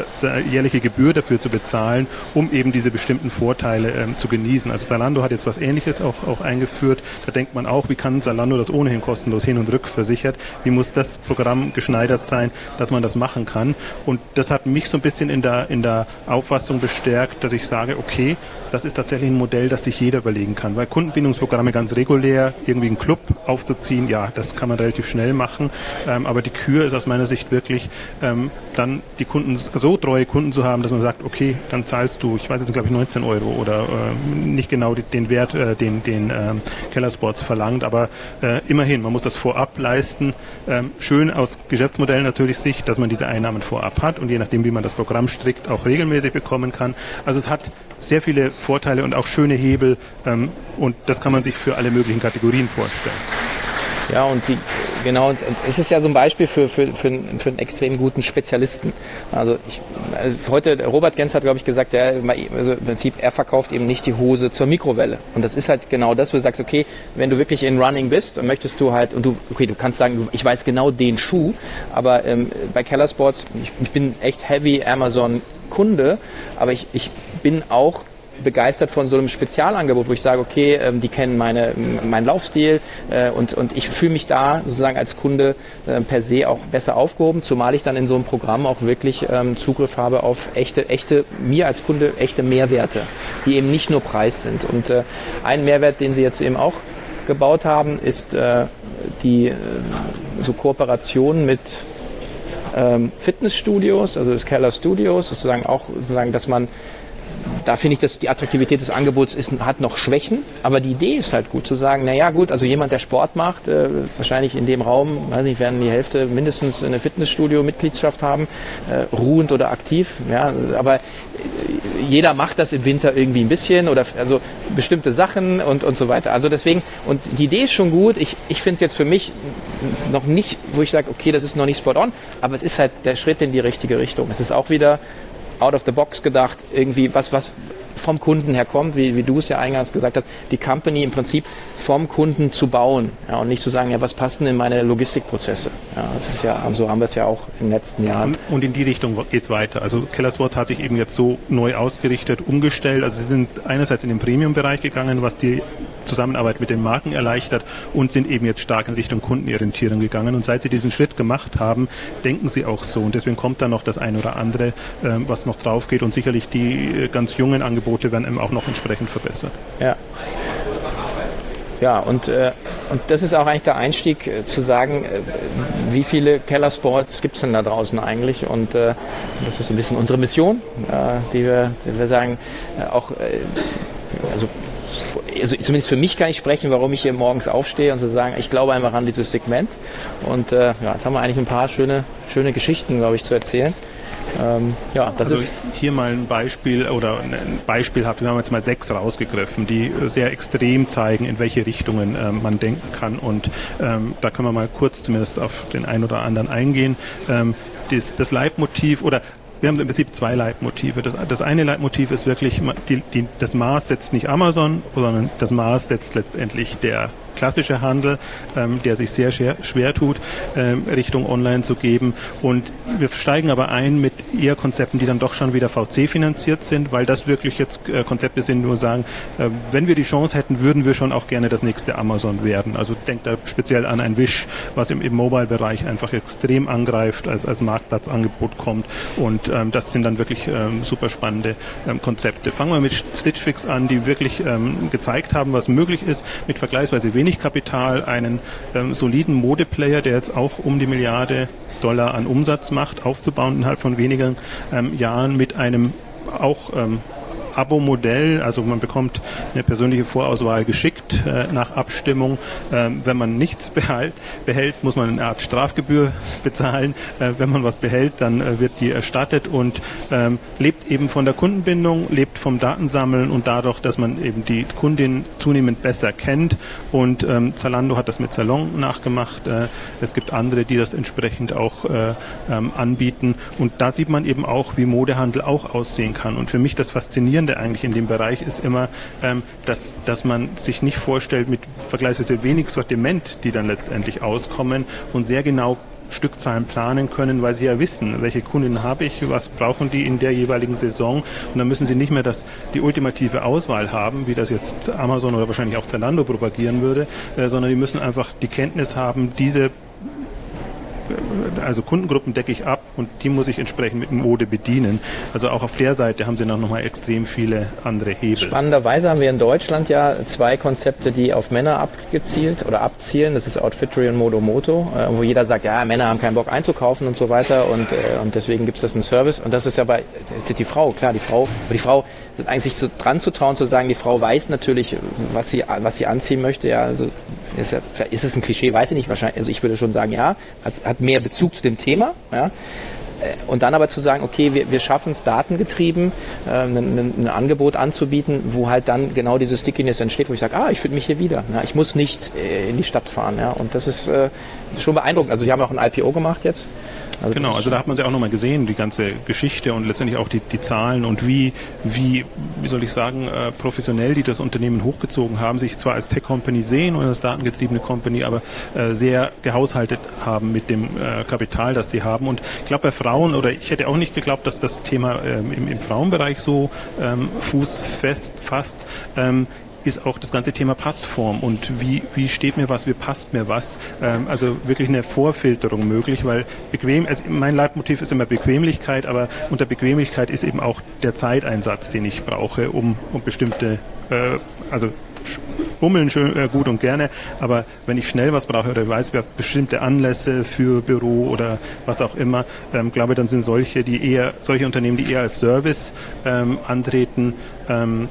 jährliche Gebühr dafür zu bezahlen, um eben diese bestimmten Vorteile ähm, zu genießen. Also Zalando hat jetzt was Ähnliches auch, auch eingeführt. Da denkt man auch, wie kann Zalando das ohnehin kostenlos hin und rück versichert? Wie muss das Programm geschneidert sein, dass man das machen kann. Und das hat mich so ein bisschen in der, in der Auffassung bestärkt, dass ich sage, okay, das ist tatsächlich ein Modell, das sich jeder überlegen kann. Weil Kundenbindungsprogramme ganz regulär, irgendwie einen Club aufzuziehen, ja, das kann man relativ schnell machen. Ähm, aber die Kür ist aus meiner Sicht wirklich, ähm, dann die Kunden, so treue Kunden zu haben, dass man sagt, okay, dann zahlst du, ich weiß jetzt glaube ich 19 Euro oder äh, nicht genau den Wert, äh, den, den äh, Kellersports verlangt, aber äh, immerhin, man muss das vorab leisten. Ähm, schön aus Geschäftsmodellen natürlich Sicht, dass man diese Einnahmen vorab hat und je nachdem, wie man das Programm strickt, auch regelmäßig bekommen kann. Also es hat sehr viele Vorteile und auch schöne Hebel ähm, und das kann man sich für alle möglichen Kategorien vorstellen. Ja, und die, genau, und es ist ja so ein Beispiel für, für, für, einen, für einen extrem guten Spezialisten. Also, ich, also heute, Robert Gens hat, glaube ich, gesagt, der, also im Prinzip, er verkauft eben nicht die Hose zur Mikrowelle. Und das ist halt genau das, wo du sagst, okay, wenn du wirklich in Running bist, dann möchtest du halt, und du, okay, du kannst sagen, ich weiß genau den Schuh, aber ähm, bei Keller Sports, ich, ich bin echt heavy Amazon Kunde, aber ich, ich bin auch begeistert von so einem Spezialangebot, wo ich sage, okay, ähm, die kennen meine, meinen Laufstil äh, und, und ich fühle mich da sozusagen als Kunde äh, per se auch besser aufgehoben, zumal ich dann in so einem Programm auch wirklich ähm, Zugriff habe auf echte, echte, mir als Kunde echte Mehrwerte, die eben nicht nur Preis sind. Und äh, ein Mehrwert, den sie jetzt eben auch gebaut haben, ist äh, die so Kooperation mit ähm, Fitnessstudios, also das Keller Studios, sozusagen auch sozusagen, dass man da finde ich, dass die Attraktivität des Angebots ist, hat noch Schwächen, aber die Idee ist halt gut zu sagen, naja gut, also jemand, der Sport macht, äh, wahrscheinlich in dem Raum, weiß nicht, werden die Hälfte mindestens eine Fitnessstudio-Mitgliedschaft haben, äh, ruhend oder aktiv, ja, aber jeder macht das im Winter irgendwie ein bisschen oder also bestimmte Sachen und, und so weiter. Also deswegen, und die Idee ist schon gut, ich, ich finde es jetzt für mich noch nicht, wo ich sage, okay, das ist noch nicht spot on, aber es ist halt der Schritt in die richtige Richtung. Es ist auch wieder out of the box gedacht, irgendwie was, was vom Kunden her kommt, wie, wie du es ja eingangs gesagt hast, die Company im Prinzip vom Kunden zu bauen ja, und nicht zu sagen, ja, was passt denn in meine Logistikprozesse? Ja, das ist ja, so haben wir es ja auch in den letzten Jahren. Und in die Richtung geht es weiter. Also Keller Sports hat sich eben jetzt so neu ausgerichtet, umgestellt. Also sie sind einerseits in den Premium-Bereich gegangen, was die Zusammenarbeit mit den Marken erleichtert und sind eben jetzt stark in Richtung Kundenorientierung gegangen. Und seit sie diesen Schritt gemacht haben, denken sie auch so. Und deswegen kommt da noch das ein oder andere, äh, was noch drauf geht. Und sicherlich die äh, ganz jungen Angebote werden eben auch noch entsprechend verbessert. Ja. Ja, und, äh, und das ist auch eigentlich der Einstieg äh, zu sagen, äh, wie viele Kellersports gibt es denn da draußen eigentlich? Und äh, das ist ein bisschen unsere Mission, äh, die, wir, die wir sagen, äh, auch, also also zumindest für mich kann ich sprechen, warum ich hier morgens aufstehe und zu so sagen, ich glaube einfach an dieses Segment. Und äh, ja, jetzt haben wir eigentlich ein paar schöne, schöne Geschichten, glaube ich, zu erzählen. Ähm, ja, das also ist hier mal ein Beispiel oder ein Beispielhaft, wir haben jetzt mal sechs rausgegriffen, die sehr extrem zeigen, in welche Richtungen äh, man denken kann. Und ähm, da können wir mal kurz zumindest auf den einen oder anderen eingehen. Ähm, das, das Leitmotiv oder wir haben im Prinzip zwei Leitmotive. Das, das eine Leitmotiv ist wirklich, die, die, das Maß setzt nicht Amazon, sondern das Maß setzt letztendlich der klassische Handel, ähm, der sich sehr schwer, schwer tut, ähm, Richtung Online zu geben. Und wir steigen aber ein mit eher Konzepten, die dann doch schon wieder VC finanziert sind, weil das wirklich jetzt äh, Konzepte sind, wo sagen, äh, wenn wir die Chance hätten, würden wir schon auch gerne das nächste Amazon werden. Also denkt da speziell an ein Wish, was im, im Mobile-Bereich einfach extrem angreift, als, als Marktplatzangebot kommt. Und ähm, das sind dann wirklich ähm, super spannende ähm, Konzepte. Fangen wir mit Stitch Fix an, die wirklich ähm, gezeigt haben, was möglich ist, mit vergleichsweise wenig Kapital einen ähm, soliden Modeplayer, der jetzt auch um die Milliarde Dollar an Umsatz macht, aufzubauen innerhalb von wenigen ähm, Jahren mit einem auch ähm, Abo-Modell, also man bekommt eine persönliche Vorauswahl geschickt äh, nach Abstimmung. Ähm, wenn man nichts behält, behält, muss man eine Art Strafgebühr bezahlen. Äh, wenn man was behält, dann äh, wird die erstattet und ähm, lebt eben von der Kundenbindung, lebt vom Datensammeln und dadurch, dass man eben die Kundin zunehmend besser kennt. Und ähm, Zalando hat das mit Salon nachgemacht. Äh, es gibt andere, die das entsprechend auch äh, ähm, anbieten. Und da sieht man eben auch, wie Modehandel auch aussehen kann. Und für mich das Faszinierende Faszinierende eigentlich in dem Bereich ist immer, ähm, dass, dass man sich nicht vorstellt mit vergleichsweise wenig Sortiment, die dann letztendlich auskommen und sehr genau Stückzahlen planen können, weil sie ja wissen, welche Kunden habe ich, was brauchen die in der jeweiligen Saison. Und dann müssen sie nicht mehr das, die ultimative Auswahl haben, wie das jetzt Amazon oder wahrscheinlich auch Zalando propagieren würde, äh, sondern die müssen einfach die Kenntnis haben, diese also Kundengruppen decke ich ab und die muss ich entsprechend mit Mode bedienen. Also auch auf der Seite haben sie noch mal extrem viele andere Hebel. Spannenderweise haben wir in Deutschland ja zwei Konzepte, die auf Männer abgezielt oder abzielen. Das ist Outfittery und Modo Moto, äh, wo jeder sagt, ja, Männer haben keinen Bock einzukaufen und so weiter und, äh, und deswegen gibt es das einen Service. Und das ist ja bei ist die Frau, klar, die Frau, aber die Frau eigentlich so dran zu trauen, zu sagen, die Frau weiß natürlich, was sie, was sie anziehen möchte. Ja, also ist, ja, ist es ein Klischee, weiß ich nicht wahrscheinlich. Also ich würde schon sagen, ja, hat, hat mehr Bezug zu dem Thema. Ja. Äh, und dann aber zu sagen, okay, wir, wir schaffen es datengetrieben, äh, ein, ein, Angebot anzubieten, wo halt dann genau diese Stickiness entsteht, wo ich sage, ah, ich finde mich hier wieder. Ja, ich muss nicht äh, in die Stadt fahren. Ja, und das ist äh, schon beeindruckend. Also wir haben auch ein IPO gemacht jetzt. Also genau, also da hat man sie auch nochmal gesehen, die ganze Geschichte und letztendlich auch die, die Zahlen und wie, wie, wie soll ich sagen, äh, professionell die das Unternehmen hochgezogen haben, sich zwar als Tech-Company sehen oder als datengetriebene Company, aber äh, sehr gehaushaltet haben mit dem äh, Kapital, das sie haben. Und ich glaube, bei Frauen, oder ich hätte auch nicht geglaubt, dass das Thema ähm, im, im Frauenbereich so ähm, fußfest fasst. Ähm, ist auch das ganze Thema Passform und wie, wie steht mir was, wie passt mir was. Ähm, also wirklich eine Vorfilterung möglich, weil bequem, also mein Leitmotiv ist immer Bequemlichkeit, aber unter Bequemlichkeit ist eben auch der Zeiteinsatz, den ich brauche, um, um bestimmte, äh, also bummeln schön äh, gut und gerne, aber wenn ich schnell was brauche oder weiß, wer bestimmte Anlässe für Büro oder was auch immer, ähm, glaube dann sind solche, die eher solche Unternehmen, die eher als Service ähm, antreten, ähm,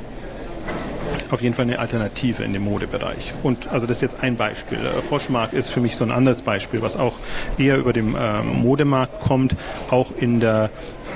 auf jeden Fall eine Alternative in dem Modebereich. Und also das ist jetzt ein Beispiel. Poshmark ist für mich so ein anderes Beispiel, was auch eher über dem äh, Modemarkt kommt, auch in der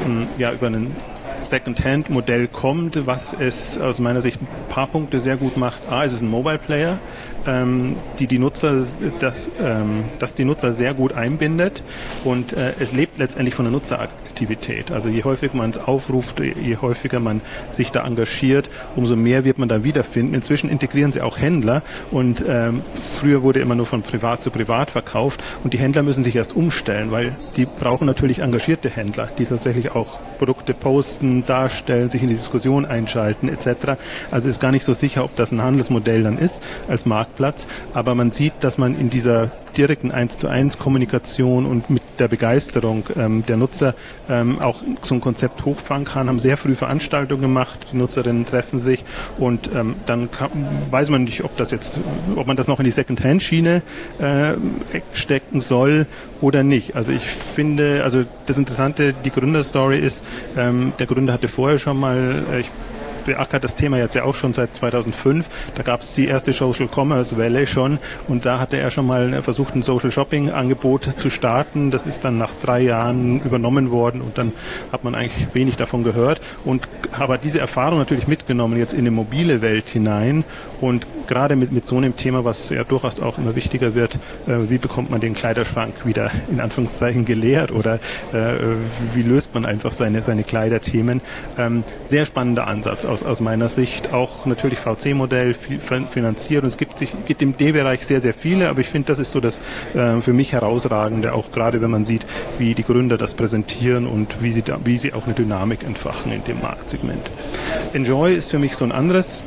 ähm, ja über einen Second-Hand-Modell kommt, was es aus meiner Sicht ein paar Punkte sehr gut macht. A, es ist ein Mobile-Player, ähm, die die Nutzer, das, ähm, das die Nutzer sehr gut einbindet und äh, es lebt letztendlich von der Nutzeraktivität. Also je häufiger man es aufruft, je häufiger man sich da engagiert, umso mehr wird man da wiederfinden. Inzwischen integrieren sie auch Händler und ähm, früher wurde immer nur von privat zu privat verkauft und die Händler müssen sich erst umstellen, weil die brauchen natürlich engagierte Händler, die tatsächlich auch Produkte posten, darstellen, sich in die Diskussion einschalten etc. Also ist gar nicht so sicher, ob das ein Handelsmodell dann ist als Markt Marktplatz. Aber man sieht, dass man in dieser direkten 1 zu 1 Kommunikation und mit der Begeisterung ähm, der Nutzer ähm, auch so ein Konzept hochfahren kann, haben sehr früh Veranstaltungen gemacht, die Nutzerinnen treffen sich und ähm, dann kann, weiß man nicht, ob das jetzt, ob man das noch in die Second-Hand-Schiene äh, stecken soll oder nicht. Also ich finde, also das Interessante, die Gründerstory ist, ähm, der Gründer hatte vorher schon mal, äh, ich beackert das Thema jetzt ja auch schon seit 2005. Da gab es die erste Social Commerce Welle schon und da hatte er schon mal versucht, ein Social Shopping Angebot zu starten. Das ist dann nach drei Jahren übernommen worden und dann hat man eigentlich wenig davon gehört und aber diese Erfahrung natürlich mitgenommen jetzt in die mobile Welt hinein und gerade mit, mit so einem Thema, was ja durchaus auch immer wichtiger wird, äh, wie bekommt man den Kleiderschrank wieder in Anführungszeichen geleert oder äh, wie löst man einfach seine, seine Kleiderthemen. Ähm, sehr spannender Ansatz aus aus, meiner Sicht. Auch natürlich VC-Modell finanziert und es gibt, sich, gibt im D-Bereich sehr, sehr viele, aber ich finde, das ist so das äh, für mich herausragende, auch gerade wenn man sieht, wie die Gründer das präsentieren und wie sie, da, wie sie auch eine Dynamik entfachen in dem Marktsegment. Enjoy ist für mich so ein anderes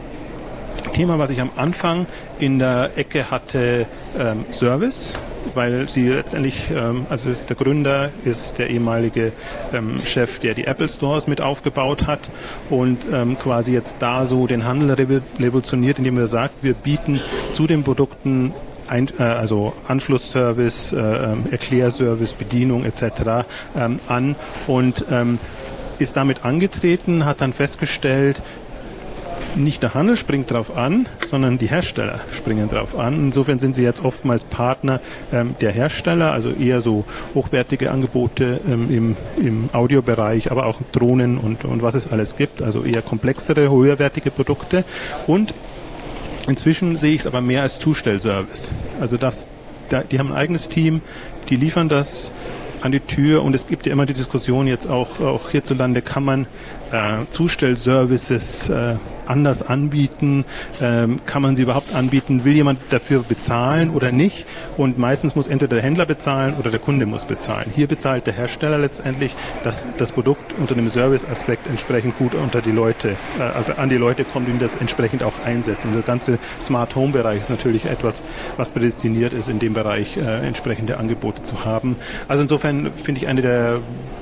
Thema, was ich am Anfang in der Ecke hatte, ähm, Service, weil sie letztendlich, ähm, also der Gründer ist der ehemalige ähm, Chef, der die Apple Stores mit aufgebaut hat und ähm, quasi jetzt da so den Handel revolutioniert, indem er sagt, wir bieten zu den Produkten ein, äh, also Anschlussservice, äh, ähm, Erklärservice, Bedienung etc. Ähm, an und ähm, ist damit angetreten, hat dann festgestellt, nicht der Handel springt drauf an, sondern die Hersteller springen drauf an. Insofern sind sie jetzt oftmals Partner ähm, der Hersteller, also eher so hochwertige Angebote ähm, im, im Audiobereich, aber auch Drohnen und, und was es alles gibt, also eher komplexere, höherwertige Produkte. Und inzwischen sehe ich es aber mehr als Zustellservice. Also das, da, die haben ein eigenes Team, die liefern das an die Tür und es gibt ja immer die Diskussion jetzt auch, auch hierzulande, kann man äh, Zustellservices äh, anders anbieten? Ähm, kann man sie überhaupt anbieten? Will jemand dafür bezahlen oder nicht? Und meistens muss entweder der Händler bezahlen oder der Kunde muss bezahlen. Hier bezahlt der Hersteller letztendlich, dass das Produkt unter dem Serviceaspekt entsprechend gut unter die Leute, äh, also an die Leute kommt und das entsprechend auch einsetzt. Und der ganze Smart Home Bereich ist natürlich etwas, was prädestiniert ist, in dem Bereich äh, entsprechende Angebote zu haben. Also insofern finde ich eine der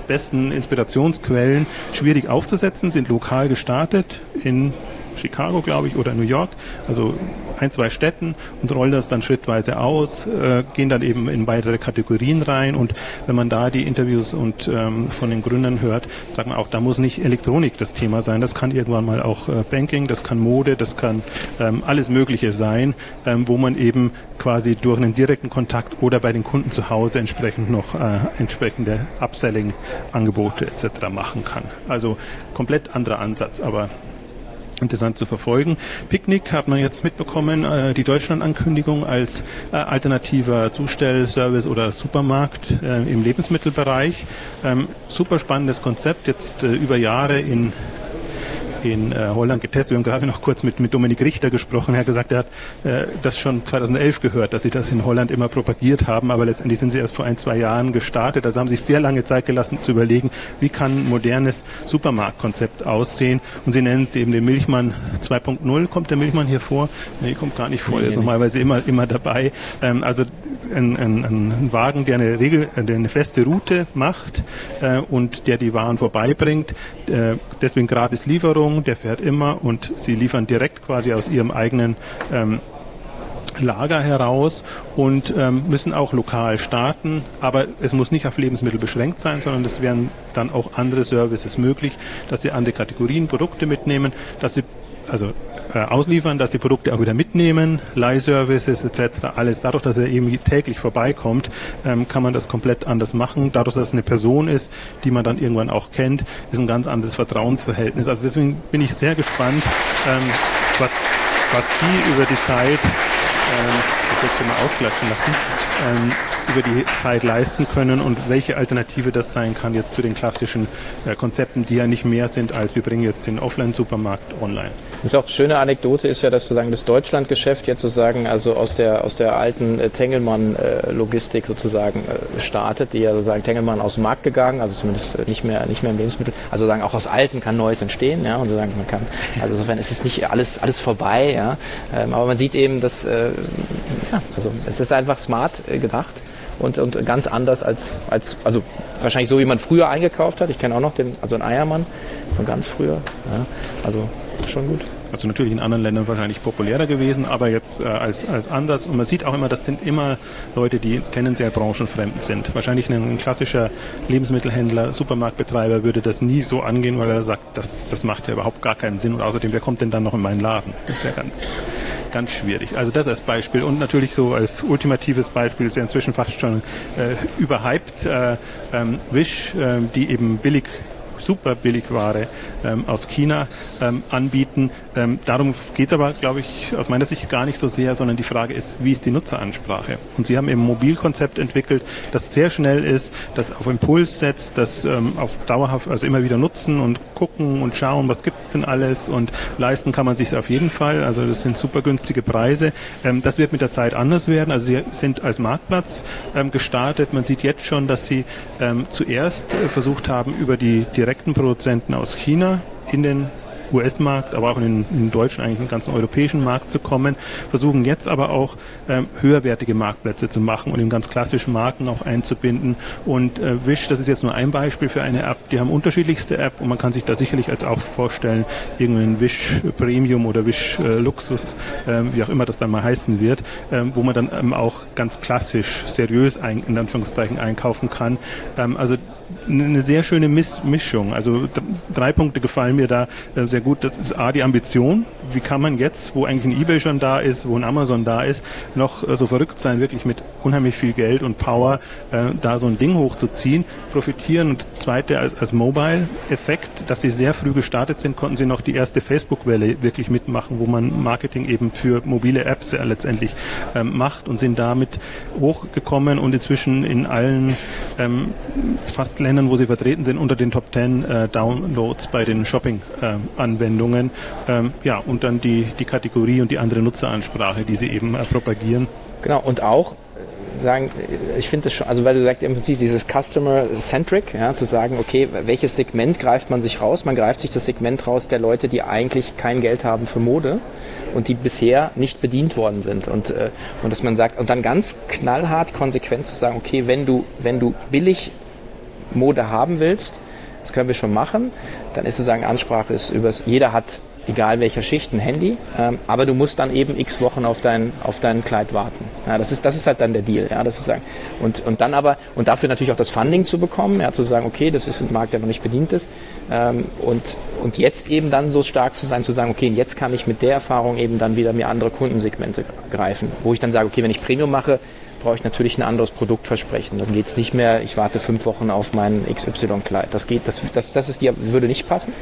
besten Inspirationsquellen schwierig aufzusetzen, sind lokal gestartet in Chicago, glaube ich, oder New York, also ein, zwei Städten und rollen das dann schrittweise aus, äh, gehen dann eben in weitere Kategorien rein und wenn man da die Interviews und ähm, von den Gründern hört, sagt man auch, da muss nicht Elektronik das Thema sein, das kann irgendwann mal auch äh, Banking, das kann Mode, das kann ähm, alles Mögliche sein, ähm, wo man eben quasi durch einen direkten Kontakt oder bei den Kunden zu Hause entsprechend noch äh, entsprechende Upselling-Angebote etc. machen kann. Also komplett anderer Ansatz, aber interessant zu verfolgen. Picknick hat man jetzt mitbekommen, äh, die Deutschland-Ankündigung als äh, alternativer Zustellservice oder Supermarkt äh, im Lebensmittelbereich. Ähm, super spannendes Konzept, jetzt äh, über Jahre in in äh, Holland getestet. Wir haben gerade noch kurz mit, mit Dominik Richter gesprochen. Er hat gesagt, er hat äh, das schon 2011 gehört, dass sie das in Holland immer propagiert haben, aber letztendlich sind sie erst vor ein, zwei Jahren gestartet. Also haben sich sehr lange Zeit gelassen zu überlegen, wie kann ein modernes Supermarktkonzept aussehen. Und sie nennen es eben den Milchmann 2.0. Kommt der Milchmann hier vor? Nee, kommt gar nicht vor. Nee, er ist nee, normalerweise immer, immer dabei. Ähm, also ein, ein, ein Wagen, der eine, Regel, der eine feste Route macht äh, und der die Waren vorbeibringt. Äh, deswegen gratis Lieferung, der fährt immer und sie liefern direkt quasi aus ihrem eigenen ähm, Lager heraus und ähm, müssen auch lokal starten, aber es muss nicht auf Lebensmittel beschränkt sein, sondern es werden dann auch andere Services möglich, dass sie andere Kategorien Produkte mitnehmen, dass sie also äh, ausliefern, dass die Produkte auch wieder mitnehmen, Leihservices etc. Alles dadurch, dass er eben täglich vorbeikommt, ähm, kann man das komplett anders machen. Dadurch, dass es eine Person ist, die man dann irgendwann auch kennt, ist ein ganz anderes Vertrauensverhältnis. Also deswegen bin ich sehr gespannt, ähm, was, was die über die Zeit, ähm, ich werde schon mal ausklatschen lassen, ähm, über die Zeit leisten können und welche Alternative das sein kann jetzt zu den klassischen äh, Konzepten, die ja nicht mehr sind als wir bringen jetzt den Offline-Supermarkt online. Das ist auch eine schöne Anekdote ist ja, dass sozusagen das Deutschlandgeschäft jetzt sozusagen also aus der aus der alten äh, Tengelmann-Logistik äh, sozusagen startet, die ja sozusagen Tengelmann aus dem Markt gegangen, also zumindest äh, nicht mehr nicht mehr im Lebensmittel, also sozusagen auch aus Alten kann Neues entstehen, ja, und sozusagen man kann, also insofern ist es nicht alles alles vorbei, ja, ähm, aber man sieht eben, dass äh, ja, also es ist einfach smart äh, gedacht und, und ganz anders als, als, also wahrscheinlich so, wie man früher eingekauft hat. Ich kenne auch noch den, also einen Eiermann von ganz früher. Ja, also schon gut. Also natürlich in anderen Ländern wahrscheinlich populärer gewesen, aber jetzt äh, als, als Ansatz. Und man sieht auch immer, das sind immer Leute, die tendenziell branchenfremd sind. Wahrscheinlich ein klassischer Lebensmittelhändler, Supermarktbetreiber würde das nie so angehen, weil er sagt, das, das macht ja überhaupt gar keinen Sinn. Und außerdem, wer kommt denn dann noch in meinen Laden? Das ist ja ganz, ganz schwierig. Also das als Beispiel. Und natürlich so als ultimatives Beispiel ist ja inzwischen fast schon äh, überhyped äh, ähm, Wish, äh, die eben billig super Billigware ähm, aus China ähm, anbieten. Ähm, darum geht es aber, glaube ich, aus meiner Sicht gar nicht so sehr, sondern die Frage ist, wie ist die Nutzeransprache? Und Sie haben eben ein Mobilkonzept entwickelt, das sehr schnell ist, das auf Impuls setzt, das ähm, auf dauerhaft, also immer wieder nutzen und gucken und schauen, was gibt es denn alles und leisten kann man sich auf jeden Fall. Also das sind super günstige Preise. Ähm, das wird mit der Zeit anders werden. Also Sie sind als Marktplatz ähm, gestartet. Man sieht jetzt schon, dass Sie ähm, zuerst äh, versucht haben, über die direkten Produzenten aus China in den US-Markt, aber auch in den, in den deutschen, eigentlich im ganzen europäischen Markt zu kommen, versuchen jetzt aber auch ähm, höherwertige Marktplätze zu machen und in ganz klassischen Marken auch einzubinden. Und äh, Wish, das ist jetzt nur ein Beispiel für eine App, die haben unterschiedlichste App und man kann sich da sicherlich als auch vorstellen, irgendeinen Wish Premium oder Wish äh, Luxus, äh, wie auch immer das dann mal heißen wird, äh, wo man dann ähm, auch ganz klassisch, seriös ein, in Anführungszeichen einkaufen kann. Ähm, also eine sehr schöne Mischung. Also drei Punkte gefallen mir da äh, sehr gut. Das ist A, die Ambition. Wie kann man jetzt, wo eigentlich ein eBay schon da ist, wo ein Amazon da ist, noch äh, so verrückt sein, wirklich mit unheimlich viel Geld und Power äh, da so ein Ding hochzuziehen, profitieren. Und zweite als, als Mobile-Effekt, dass sie sehr früh gestartet sind, konnten sie noch die erste Facebook-Welle wirklich mitmachen, wo man Marketing eben für mobile Apps letztendlich ähm, macht und sind damit hochgekommen und inzwischen in allen ähm, fast Ländern, wo sie vertreten sind, unter den Top 10 äh, Downloads bei den Shopping-Anwendungen. Äh, ähm, ja, und dann die, die Kategorie und die andere Nutzeransprache, die sie eben äh, propagieren. Genau, und auch äh, sagen, äh, ich finde es schon, also weil du sagst im Prinzip dieses Customer-Centric, ja, zu sagen, okay, welches Segment greift man sich raus? Man greift sich das Segment raus der Leute, die eigentlich kein Geld haben für Mode und die bisher nicht bedient worden sind. Und, äh, und dass man sagt, und dann ganz knallhart konsequent zu sagen, okay, wenn du, wenn du billig Mode haben willst, das können wir schon machen, dann ist sozusagen Ansprache ist übers, jeder hat, egal welcher Schicht, ein Handy, ähm, aber du musst dann eben x Wochen auf dein, auf dein Kleid warten. Ja, das ist, das ist halt dann der Deal, ja, das sozusagen. Und, und dann aber, und dafür natürlich auch das Funding zu bekommen, ja, zu sagen, okay, das ist ein Markt, der noch nicht bedient ist, ähm, und, und jetzt eben dann so stark zu sein, zu sagen, okay, jetzt kann ich mit der Erfahrung eben dann wieder mir andere Kundensegmente greifen, wo ich dann sage, okay, wenn ich Premium mache, brauche ich natürlich ein anderes Produktversprechen. Dann geht es nicht mehr, ich warte fünf Wochen auf mein XY-Kleid. Das geht, das, das, das ist die, würde nicht passen.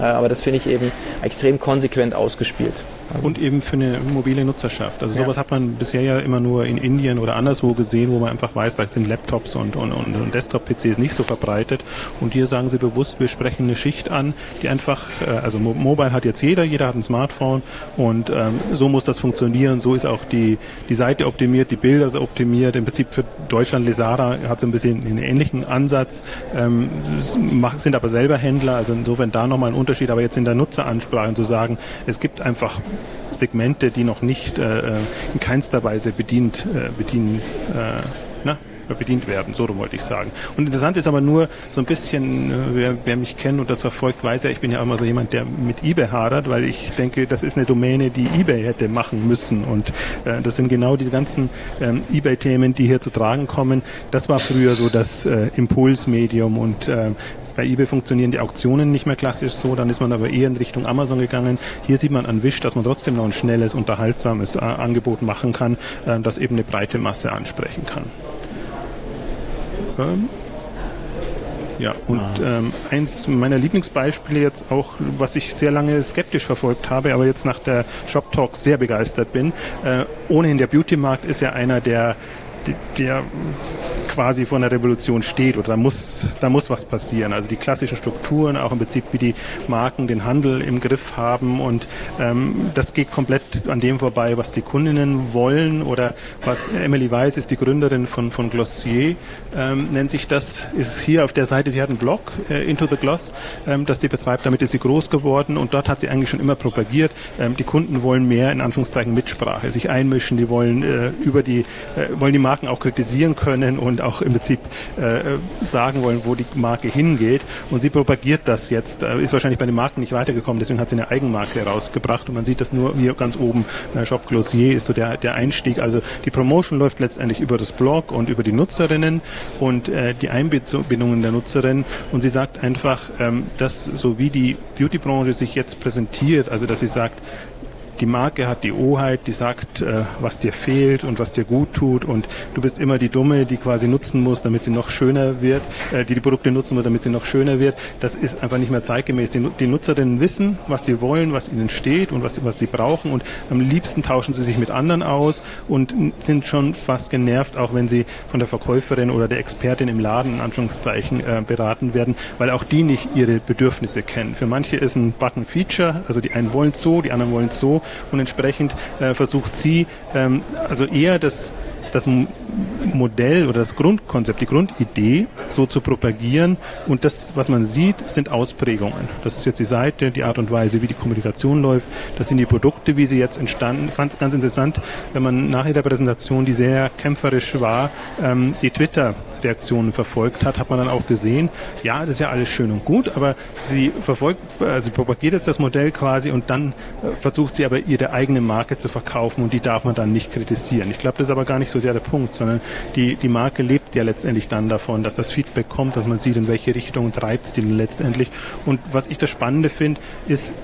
Äh, aber das finde ich eben extrem konsequent ausgespielt. Und eben für eine mobile Nutzerschaft. Also sowas ja. hat man bisher ja immer nur in Indien oder anderswo gesehen, wo man einfach weiß, da sind Laptops und, und, und, Desktop-PCs nicht so verbreitet. Und hier sagen sie bewusst, wir sprechen eine Schicht an, die einfach, äh, also Mobile hat jetzt jeder, jeder hat ein Smartphone und ähm, so muss das funktionieren. So ist auch die, die Seite optimiert, die Bilder sind optimiert. Im Prinzip für Deutschland, Lesara hat so ein bisschen einen ähnlichen Ansatz, ähm, sind aber selber Händler, also insofern da nochmal ein Unterschied. Aber jetzt in der Nutzeransprache zu sagen, es gibt einfach Segmente, die noch nicht äh, in keinster Weise bedient, äh, bedienen, äh, na, bedient werden, so wollte ich sagen. Und interessant ist aber nur so ein bisschen, äh, wer, wer, mich kennt und das verfolgt, weiß ja, ich bin ja immer so jemand, der mit eBay hadert, weil ich denke, das ist eine Domäne, die eBay hätte machen müssen. Und äh, das sind genau die ganzen ähm, eBay-Themen, die hier zu tragen kommen. Das war früher so das äh, Impulsmedium und äh, bei eBay funktionieren die Auktionen nicht mehr klassisch so, dann ist man aber eher in Richtung Amazon gegangen. Hier sieht man an Wish, dass man trotzdem noch ein schnelles, unterhaltsames äh, Angebot machen kann, äh, das eben eine breite Masse ansprechen kann. Ähm, ja, und ähm, eins meiner Lieblingsbeispiele jetzt auch, was ich sehr lange skeptisch verfolgt habe, aber jetzt nach der Shop Talk sehr begeistert bin. Äh, ohnehin der Beauty-Markt ist ja einer der der quasi vor einer Revolution steht oder da muss, da muss was passieren. Also die klassischen Strukturen, auch im Prinzip wie die Marken den Handel im Griff haben und ähm, das geht komplett an dem vorbei, was die Kundinnen wollen oder was Emily Weiss ist die Gründerin von, von Glossier, ähm, nennt sich das, ist hier auf der Seite, sie hat einen Blog, äh, Into the Gloss, ähm, das sie betreibt, damit ist sie groß geworden und dort hat sie eigentlich schon immer propagiert, ähm, die Kunden wollen mehr in Anführungszeichen Mitsprache, sich einmischen, die wollen äh, über die, äh, wollen die Marken auch kritisieren können und auch im Prinzip äh, sagen wollen, wo die Marke hingeht. Und sie propagiert das jetzt, äh, ist wahrscheinlich bei den Marken nicht weitergekommen, deswegen hat sie eine Eigenmarke herausgebracht und man sieht das nur hier ganz oben, Shop Glossier ist so der, der Einstieg. Also die Promotion läuft letztendlich über das Blog und über die Nutzerinnen und äh, die Einbindungen der Nutzerinnen und sie sagt einfach, ähm, dass so wie die Beautybranche sich jetzt präsentiert, also dass sie sagt, die Marke hat die Oheit, die sagt, äh, was dir fehlt und was dir gut tut und du bist immer die Dumme, die quasi nutzen muss, damit sie noch schöner wird, äh, die die Produkte nutzen muss, damit sie noch schöner wird. Das ist einfach nicht mehr zeitgemäß. Die, die Nutzerinnen wissen, was sie wollen, was ihnen steht und was, was sie brauchen und am liebsten tauschen sie sich mit anderen aus und sind schon fast genervt, auch wenn sie von der Verkäuferin oder der Expertin im Laden in Anführungszeichen äh, beraten werden, weil auch die nicht ihre Bedürfnisse kennen. Für manche ist ein Button Feature, also die einen wollen so, die anderen wollen so und entsprechend äh, versucht sie ähm, also eher das das Modell oder das Grundkonzept, die Grundidee so zu propagieren. Und das, was man sieht, sind Ausprägungen. Das ist jetzt die Seite, die Art und Weise, wie die Kommunikation läuft. Das sind die Produkte, wie sie jetzt entstanden. Es ganz interessant, wenn man nachher der Präsentation, die sehr kämpferisch war, ähm, die Twitter Reaktionen verfolgt hat, hat man dann auch gesehen, ja, das ist ja alles schön und gut, aber sie verfolgt, äh, sie propagiert jetzt das Modell quasi und dann äh, versucht sie aber ihre eigene Marke zu verkaufen und die darf man dann nicht kritisieren. Ich glaube, das ist aber gar nicht so der, der Punkt, sondern die, die Marke lebt ja letztendlich dann davon, dass das Feedback kommt, dass man sieht, in welche Richtung treibt es die letztendlich. Und was ich das Spannende finde, ist,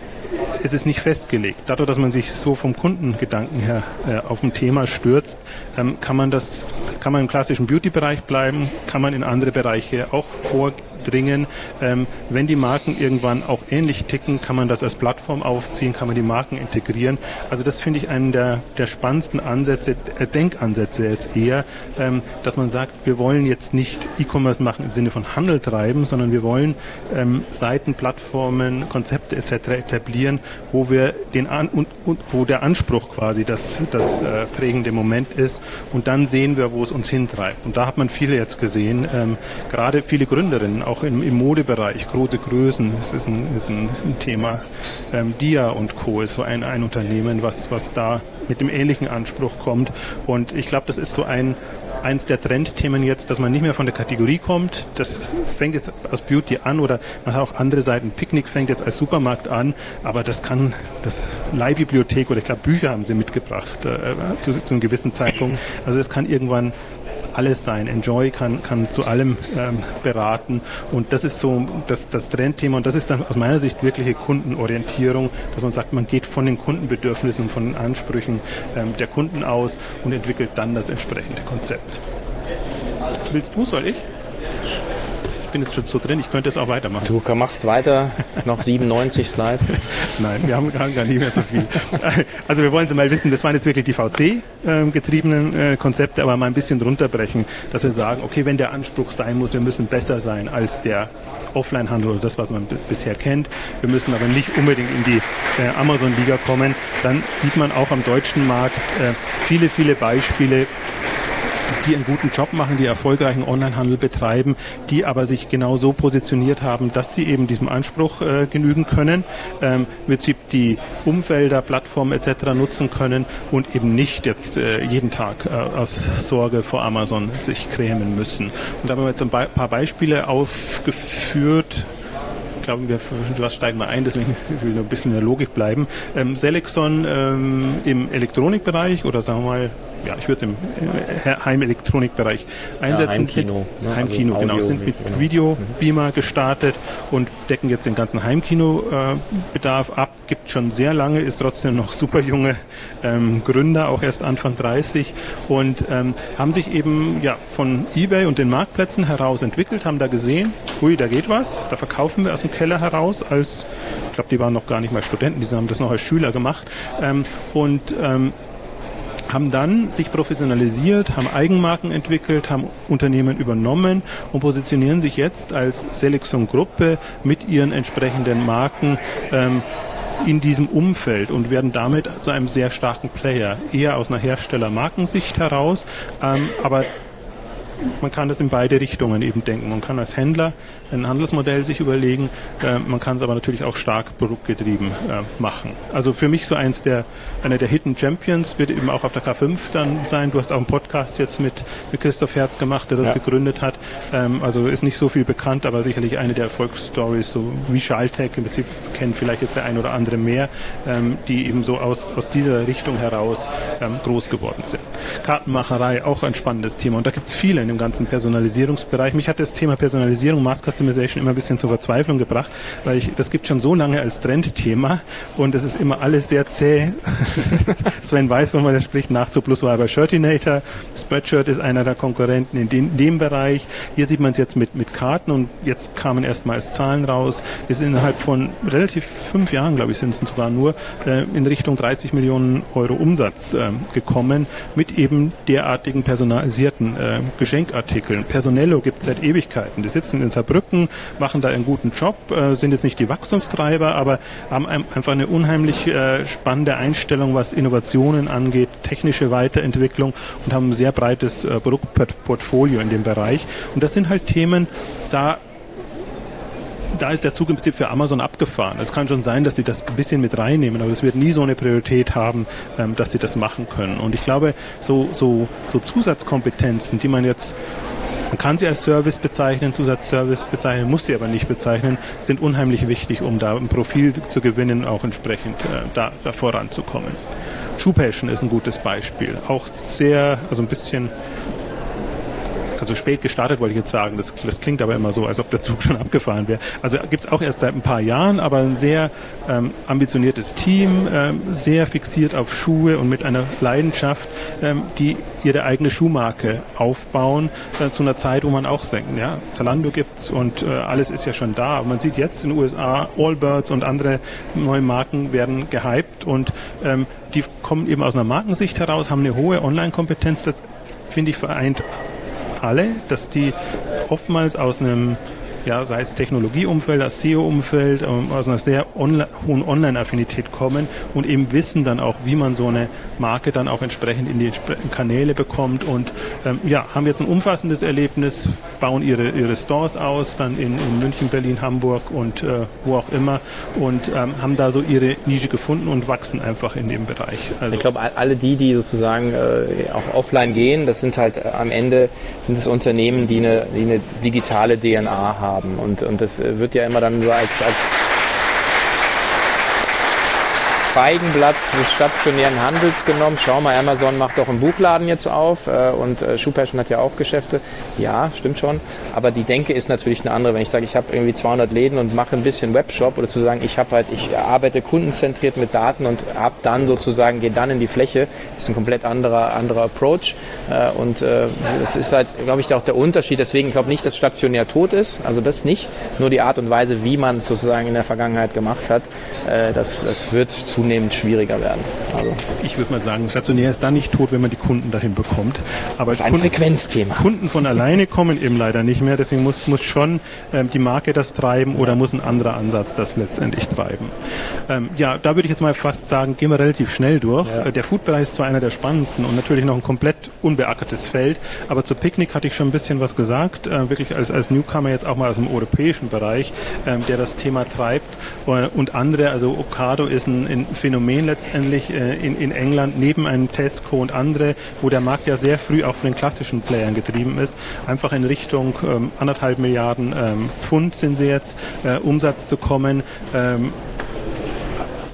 es ist nicht festgelegt. Dadurch, dass man sich so vom Kundengedanken her äh, auf ein Thema stürzt, ähm, kann man das, kann man im klassischen Beauty-Bereich bleiben, kann man in andere Bereiche auch vorgehen dringen. Ähm, wenn die Marken irgendwann auch ähnlich ticken, kann man das als Plattform aufziehen, kann man die Marken integrieren. Also das finde ich einen der, der spannendsten Ansätze, äh, Denkansätze jetzt eher, ähm, dass man sagt, wir wollen jetzt nicht E-Commerce machen im Sinne von Handel treiben, sondern wir wollen ähm, Seiten, Plattformen, Konzepte etc. etablieren, wo wir den An und, und wo der Anspruch quasi das, das äh, prägende Moment ist und dann sehen wir, wo es uns hintreibt. Und da hat man viele jetzt gesehen, ähm, gerade viele Gründerinnen, auch im, im Modebereich, große Größen, das ist ein, ist ein Thema. Ähm, Dia und Co. ist so ein, ein Unternehmen, was, was da mit dem ähnlichen Anspruch kommt. Und ich glaube, das ist so ein, eins der Trendthemen jetzt, dass man nicht mehr von der Kategorie kommt. Das fängt jetzt aus Beauty an oder man hat auch andere Seiten. Picknick fängt jetzt als Supermarkt an, aber das kann das Leihbibliothek oder ich glaube Bücher haben sie mitgebracht äh, zu, zu einem gewissen Zeitpunkt. Also es kann irgendwann alles sein. Enjoy kann, kann zu allem ähm, beraten und das ist so das, das Trendthema und das ist dann aus meiner Sicht wirkliche Kundenorientierung, dass man sagt, man geht von den Kundenbedürfnissen, von den Ansprüchen ähm, der Kunden aus und entwickelt dann das entsprechende Konzept. Willst du, soll ich? Ich bin jetzt schon so drin, ich könnte es auch weitermachen. Du machst weiter, noch 97 Slides. Nein, wir haben gar nicht mehr so viel. Also wir wollen Sie mal wissen, das waren jetzt wirklich die VC-getriebenen ähm, äh, Konzepte, aber mal ein bisschen runterbrechen, dass wir sagen, okay, wenn der Anspruch sein muss, wir müssen besser sein als der Offline-Handel oder das, was man bisher kennt. Wir müssen aber nicht unbedingt in die äh, Amazon-Liga kommen. Dann sieht man auch am deutschen Markt äh, viele, viele Beispiele, die einen guten Job machen, die erfolgreichen Onlinehandel betreiben, die aber sich genau so positioniert haben, dass sie eben diesem Anspruch äh, genügen können, ähm, im Prinzip die Umfelder, Plattformen etc. nutzen können und eben nicht jetzt äh, jeden Tag äh, aus Sorge vor Amazon sich grämen müssen. Und da haben wir jetzt ein paar Beispiele aufgeführt, glaube, wir steigen wir ein, deswegen will ich noch ein bisschen in der Logik bleiben. Ähm, Selexon ähm, im Elektronikbereich oder sagen wir mal ja, ich würde es im äh, Heimelektronikbereich einsetzen. Ja, Heimkino. Ne? Heimkino, also genau. Sind mit genau. Videobeamer gestartet und decken jetzt den ganzen Heimkino-Bedarf ab. Gibt schon sehr lange, ist trotzdem noch super junge ähm, Gründer, auch erst Anfang 30 und ähm, haben sich eben ja, von eBay und den Marktplätzen heraus entwickelt, haben da gesehen, ui, da geht was, da verkaufen wir aus dem Keller heraus als, ich glaube, die waren noch gar nicht mal Studenten, die haben das noch als Schüler gemacht ähm, und ähm, haben dann sich professionalisiert, haben Eigenmarken entwickelt, haben Unternehmen übernommen und positionieren sich jetzt als Selexon-Gruppe mit ihren entsprechenden Marken ähm, in diesem Umfeld und werden damit zu einem sehr starken Player, eher aus einer Hersteller-Markensicht heraus, ähm, aber man kann das in beide Richtungen eben denken. Man kann als Händler ein Handelsmodell sich überlegen, äh, man kann es aber natürlich auch stark produktgetrieben äh, machen. Also für mich so eins der, einer der Hidden Champions wird eben auch auf der K5 dann sein. Du hast auch einen Podcast jetzt mit, mit Christoph Herz gemacht, der das ja. gegründet hat. Ähm, also ist nicht so viel bekannt, aber sicherlich eine der Erfolgsstories, so wie Schaltech, im Prinzip kennen vielleicht jetzt der ein oder andere mehr, ähm, die eben so aus, aus dieser Richtung heraus ähm, groß geworden sind. Kartenmacherei, auch ein spannendes Thema und da gibt es viele in dem ganzen Personalisierungsbereich. Mich hat das Thema Personalisierung, Mass Customization immer ein bisschen zur Verzweiflung gebracht, weil ich, das gibt schon so lange als Trendthema und es ist immer alles sehr zäh. Sven weiß, wenn man das spricht, Nachzug Plus war bei Shirtinator. Spreadshirt ist einer der Konkurrenten in dem, dem Bereich. Hier sieht man es jetzt mit, mit Karten und jetzt kamen erstmals Zahlen raus. Sind innerhalb von relativ fünf Jahren, glaube ich, sind es sogar nur, äh, in Richtung 30 Millionen Euro Umsatz äh, gekommen mit eben derartigen personalisierten äh, Geschenkartikeln. Personello gibt es seit Ewigkeiten. Die sitzen in Saarbrücken, machen da einen guten Job, äh, sind jetzt nicht die Wachstumstreiber, aber haben ein, einfach eine unheimlich äh, spannende Einstellung, was Innovationen angeht, technische Weiterentwicklung und haben ein sehr breites äh, Produktportfolio in dem Bereich. Und das sind halt Themen, da da ist der Zug im Prinzip für Amazon abgefahren. Es kann schon sein, dass sie das ein bisschen mit reinnehmen, aber es wird nie so eine Priorität haben, ähm, dass sie das machen können. Und ich glaube, so, so, so Zusatzkompetenzen, die man jetzt man kann sie als Service bezeichnen, Zusatzservice bezeichnen, muss sie aber nicht bezeichnen, sind unheimlich wichtig, um da ein Profil zu gewinnen, auch entsprechend äh, da, da voranzukommen. Schuhpassion ist ein gutes Beispiel. Auch sehr, also ein bisschen also spät gestartet, wollte ich jetzt sagen. Das, das klingt aber immer so, als ob der Zug schon abgefahren wäre. Also gibt es auch erst seit ein paar Jahren, aber ein sehr ähm, ambitioniertes Team, ähm, sehr fixiert auf Schuhe und mit einer Leidenschaft, ähm, die ihre eigene Schuhmarke aufbauen, äh, zu einer Zeit, wo man auch denkt, ja, Zalando gibt's und äh, alles ist ja schon da. Aber man sieht jetzt in den USA, Allbirds und andere neue Marken werden gehypt und ähm, die kommen eben aus einer Markensicht heraus, haben eine hohe Online-Kompetenz. Das finde ich vereint alle, dass die oftmals aus einem ja, sei es Technologieumfeld, das SEO-Umfeld, ähm, aus einer sehr online, hohen Online-Affinität kommen und eben wissen dann auch, wie man so eine Marke dann auch entsprechend in die Kanäle bekommt und ähm, ja, haben jetzt ein umfassendes Erlebnis, bauen ihre, ihre Stores aus, dann in, in München, Berlin, Hamburg und äh, wo auch immer und ähm, haben da so ihre Nische gefunden und wachsen einfach in dem Bereich. Also ich glaube, alle die, die sozusagen äh, auch offline gehen, das sind halt äh, am Ende sind es Unternehmen, die eine, die eine digitale DNA haben haben. Und, und das wird ja immer dann so als, als Feigenblatt des stationären Handels genommen. Schau mal, Amazon macht doch einen Buchladen jetzt auf äh, und äh, Passion hat ja auch Geschäfte. Ja, stimmt schon. Aber die Denke ist natürlich eine andere. Wenn ich sage, ich habe irgendwie 200 Läden und mache ein bisschen Webshop oder zu sagen, ich habe halt, ich arbeite kundenzentriert mit Daten und habe dann sozusagen, gehe dann in die Fläche, ist ein komplett anderer, anderer Approach. Äh, und äh, das ist halt, glaube ich, auch der Unterschied. Deswegen, ich glaube nicht, dass stationär tot ist. Also das nicht. Nur die Art und Weise, wie man es sozusagen in der Vergangenheit gemacht hat, äh, das, das wird zunehmend zunehmend schwieriger werden. Also ich würde mal sagen, stationär ist dann nicht tot, wenn man die Kunden dahin bekommt. Aber das ist ein Kunden, Frequenzthema. Kunden von alleine kommen eben leider nicht mehr. Deswegen muss, muss schon ähm, die Marke das treiben oder muss ein anderer Ansatz das letztendlich treiben. Ähm, ja, da würde ich jetzt mal fast sagen, gehen wir relativ schnell durch. Ja. Äh, der Foodbereich ist zwar einer der spannendsten und natürlich noch ein komplett unbeackertes Feld, aber zu Picknick hatte ich schon ein bisschen was gesagt. Äh, wirklich als, als Newcomer jetzt auch mal aus dem europäischen Bereich, ähm, der das Thema treibt. Äh, und andere, also Ocado ist ein, ein Phänomen letztendlich äh, in, in England neben einem Tesco und andere, wo der Markt ja sehr früh auch von den klassischen Playern getrieben ist, einfach in Richtung ähm, anderthalb Milliarden ähm, Pfund sind sie jetzt, äh, Umsatz zu kommen.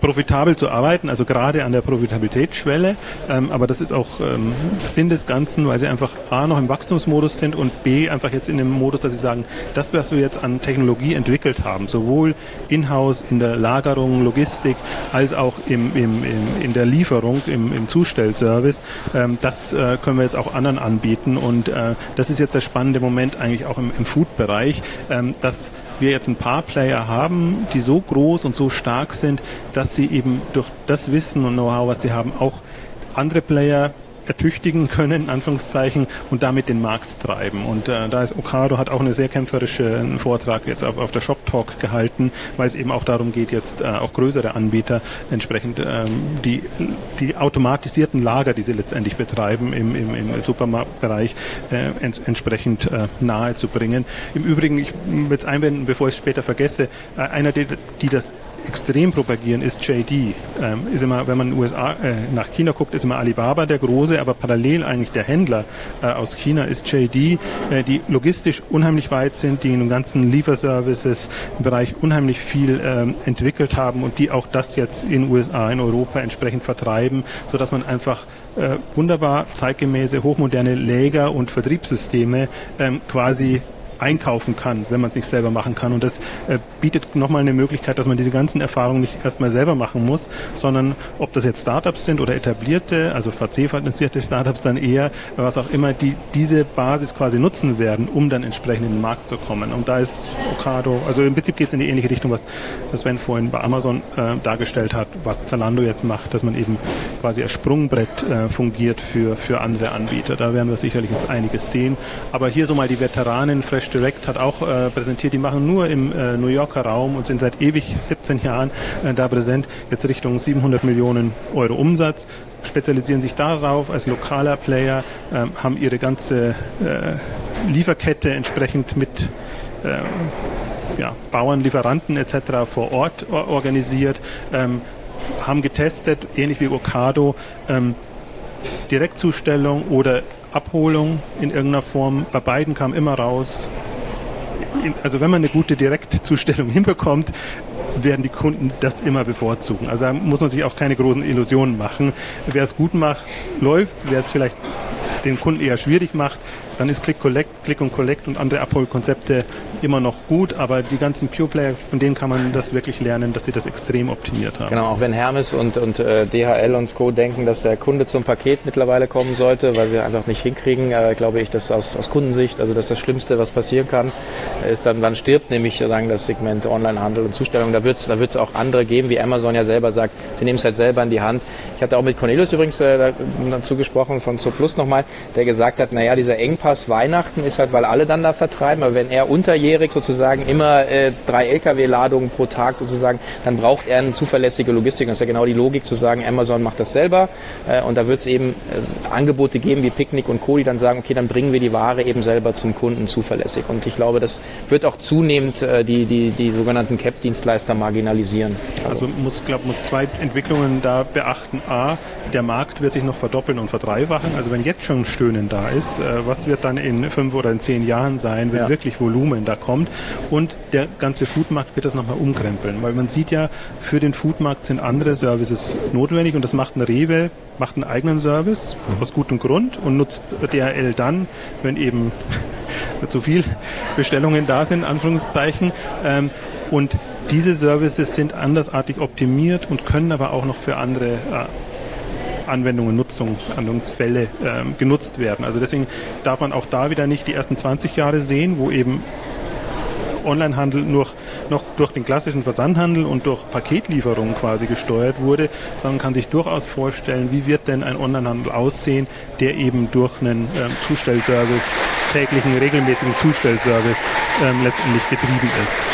Profitabel zu arbeiten, also gerade an der Profitabilitätsschwelle. Ähm, aber das ist auch ähm, Sinn des Ganzen, weil sie einfach A noch im Wachstumsmodus sind und B einfach jetzt in dem Modus, dass sie sagen, das, was wir jetzt an Technologie entwickelt haben, sowohl in-house, in der Lagerung, Logistik, als auch im, im, im, in der Lieferung, im, im Zustellservice, ähm, das äh, können wir jetzt auch anderen anbieten. Und äh, das ist jetzt der spannende Moment eigentlich auch im, im Food-Bereich, ähm, dass wir jetzt ein paar Player haben, die so groß und so stark sind, dass sie eben durch das Wissen und Know-how, was sie haben, auch andere Player ertüchtigen können, in Anführungszeichen, und damit den Markt treiben. Und äh, da ist Okado hat auch eine sehr kämpferische einen Vortrag jetzt auf, auf der Shop Talk gehalten, weil es eben auch darum geht, jetzt äh, auch größere Anbieter entsprechend ähm, die, die automatisierten Lager, die sie letztendlich betreiben im, im, im Supermarktbereich, äh, ents entsprechend äh, nahe zu bringen. Im Übrigen, ich will es einwenden, bevor ich es später vergesse, äh, einer, die, die das extrem propagieren, ist JD. Ähm, ist immer, wenn man USA äh, nach China guckt, ist immer Alibaba der große aber parallel eigentlich der Händler äh, aus China ist JD, äh, die logistisch unheimlich weit sind, die in den ganzen Lieferservices im Bereich unheimlich viel ähm, entwickelt haben und die auch das jetzt in USA, in Europa entsprechend vertreiben, sodass man einfach äh, wunderbar zeitgemäße, hochmoderne Läger und Vertriebssysteme ähm, quasi einkaufen kann, wenn man es nicht selber machen kann. Und das äh, bietet nochmal eine Möglichkeit, dass man diese ganzen Erfahrungen nicht erstmal selber machen muss, sondern ob das jetzt Startups sind oder etablierte, also VC-finanzierte Startups dann eher, was auch immer, die diese Basis quasi nutzen werden, um dann entsprechend in den Markt zu kommen. Und da ist Ocado, also im Prinzip geht es in die ähnliche Richtung, was Sven vorhin bei Amazon äh, dargestellt hat, was Zalando jetzt macht, dass man eben quasi als Sprungbrett äh, fungiert für, für andere Anbieter. Da werden wir sicherlich jetzt einiges sehen. Aber hier so mal die Veteranen, Fresh Fresh Direct hat auch äh, präsentiert, die machen nur im äh, New Yorker Raum und sind seit ewig 17 Jahren äh, da präsent, jetzt Richtung 700 Millionen Euro Umsatz spezialisieren sich darauf als lokaler Player, ähm, haben ihre ganze äh, Lieferkette entsprechend mit äh, ja, Bauern, Lieferanten etc. vor Ort organisiert, ähm, haben getestet, ähnlich wie Ocado, ähm, Direktzustellung oder Abholung in irgendeiner Form. Bei beiden kam immer raus, also wenn man eine gute Direktzustellung hinbekommt, werden die Kunden das immer bevorzugen. Also da muss man sich auch keine großen Illusionen machen. Wer es gut macht, läuft Wer es vielleicht den Kunden eher schwierig macht, dann ist Click Collect, Click und Collect und andere Abholkonzepte immer noch gut, aber die ganzen Pure Player, von denen kann man das wirklich lernen, dass sie das extrem optimiert haben. Genau, auch wenn Hermes und, und äh, DHL und Co. denken, dass der Kunde zum Paket mittlerweile kommen sollte, weil sie einfach nicht hinkriegen, äh, glaube ich, dass aus, aus Kundensicht, also das ist das Schlimmste, was passieren kann, ist dann, wann stirbt nämlich sagen, das Segment Onlinehandel und Zustellung. Da wird es da wird's auch andere geben, wie Amazon ja selber sagt, sie nehmen es halt selber in die Hand. Ich hatte auch mit Cornelius übrigens äh, dazu gesprochen, von Zooplus nochmal, der gesagt hat, naja, dieser Engpass Weihnachten ist halt, weil alle dann da vertreiben, aber wenn er unterjährig sozusagen immer äh, drei Lkw-Ladungen pro Tag sozusagen, dann braucht er eine zuverlässige Logistik. Das ist ja genau die Logik zu sagen, Amazon macht das selber äh, und da wird es eben äh, Angebote geben wie Picknick und Co., die dann sagen, okay, dann bringen wir die Ware eben selber zum Kunden zuverlässig. Und ich glaube, das wird auch zunehmend äh, die, die, die sogenannten CAP-Dienstleister marginalisieren. Also muss, glaube muss zwei Entwicklungen da beachten. A, der Markt wird sich noch verdoppeln und verdreifachen. Also wenn jetzt schon Stöhnen da ist, äh, was wird dann in fünf oder in zehn Jahren sein, wenn ja. wirklich Volumen da kommt? Und der ganze Foodmarkt wird das nochmal umkrempeln, weil man sieht ja, für den Foodmarkt sind andere Services notwendig und das macht ein Rewe, macht einen eigenen Service aus gutem Grund und nutzt DHL dann, wenn eben zu viel Bestellungen da sind, Anführungszeichen. Ähm, und diese Services sind andersartig optimiert und können aber auch noch für andere äh, Anwendungen, Nutzung, Anwendungsfälle ähm, genutzt werden. Also deswegen darf man auch da wieder nicht die ersten 20 Jahre sehen, wo eben Onlinehandel nur noch durch den klassischen Versandhandel und durch Paketlieferungen quasi gesteuert wurde, sondern kann sich durchaus vorstellen, wie wird denn ein Onlinehandel aussehen, der eben durch einen ähm, Zustellservice, täglichen, regelmäßigen Zustellservice ähm, letztendlich getrieben ist.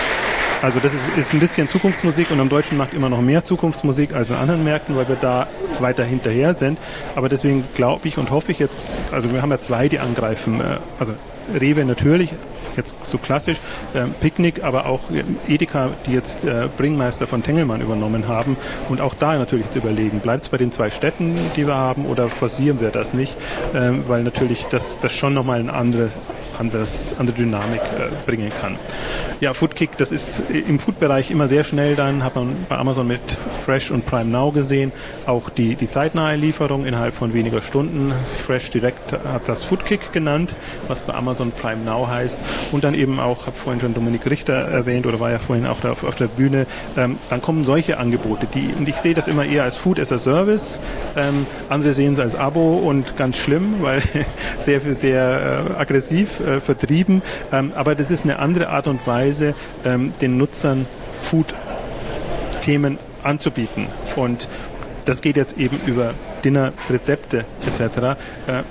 Also das ist, ist ein bisschen Zukunftsmusik und am deutschen Markt immer noch mehr Zukunftsmusik als in anderen Märkten, weil wir da weiter hinterher sind. Aber deswegen glaube ich und hoffe ich jetzt, also wir haben ja zwei, die angreifen. Äh, also Rewe natürlich, jetzt so klassisch, äh, Picknick, aber auch Edeka, die jetzt äh, Bringmeister von Tengelmann übernommen haben. Und auch da natürlich zu überlegen, bleibt es bei den zwei Städten, die wir haben, oder forcieren wir das nicht? Ähm, weil natürlich das, das schon nochmal eine andere anderes, andere Dynamik äh, bringen kann. Ja, Foodkick, das ist im Food-Bereich immer sehr schnell dann, hat man bei Amazon mit Fresh und Prime Now gesehen, auch die, die zeitnahe Lieferung innerhalb von weniger Stunden. Fresh Direct hat das Foodkick genannt, was bei Amazon Prime Now heißt. Und dann eben auch, habe vorhin schon Dominik Richter erwähnt oder war ja vorhin auch da auf, auf der Bühne, ähm, dann kommen solche Angebote, die, und ich sehe das immer eher als Food as a Service, ähm, andere sehen es als Abo und ganz schlimm, weil sehr, sehr äh, aggressiv äh, vertrieben. Ähm, aber das ist eine andere Art und Weise, ähm, den Nutzern Food-Themen anzubieten. Und das geht jetzt eben über Dinner, Rezepte etc. Äh,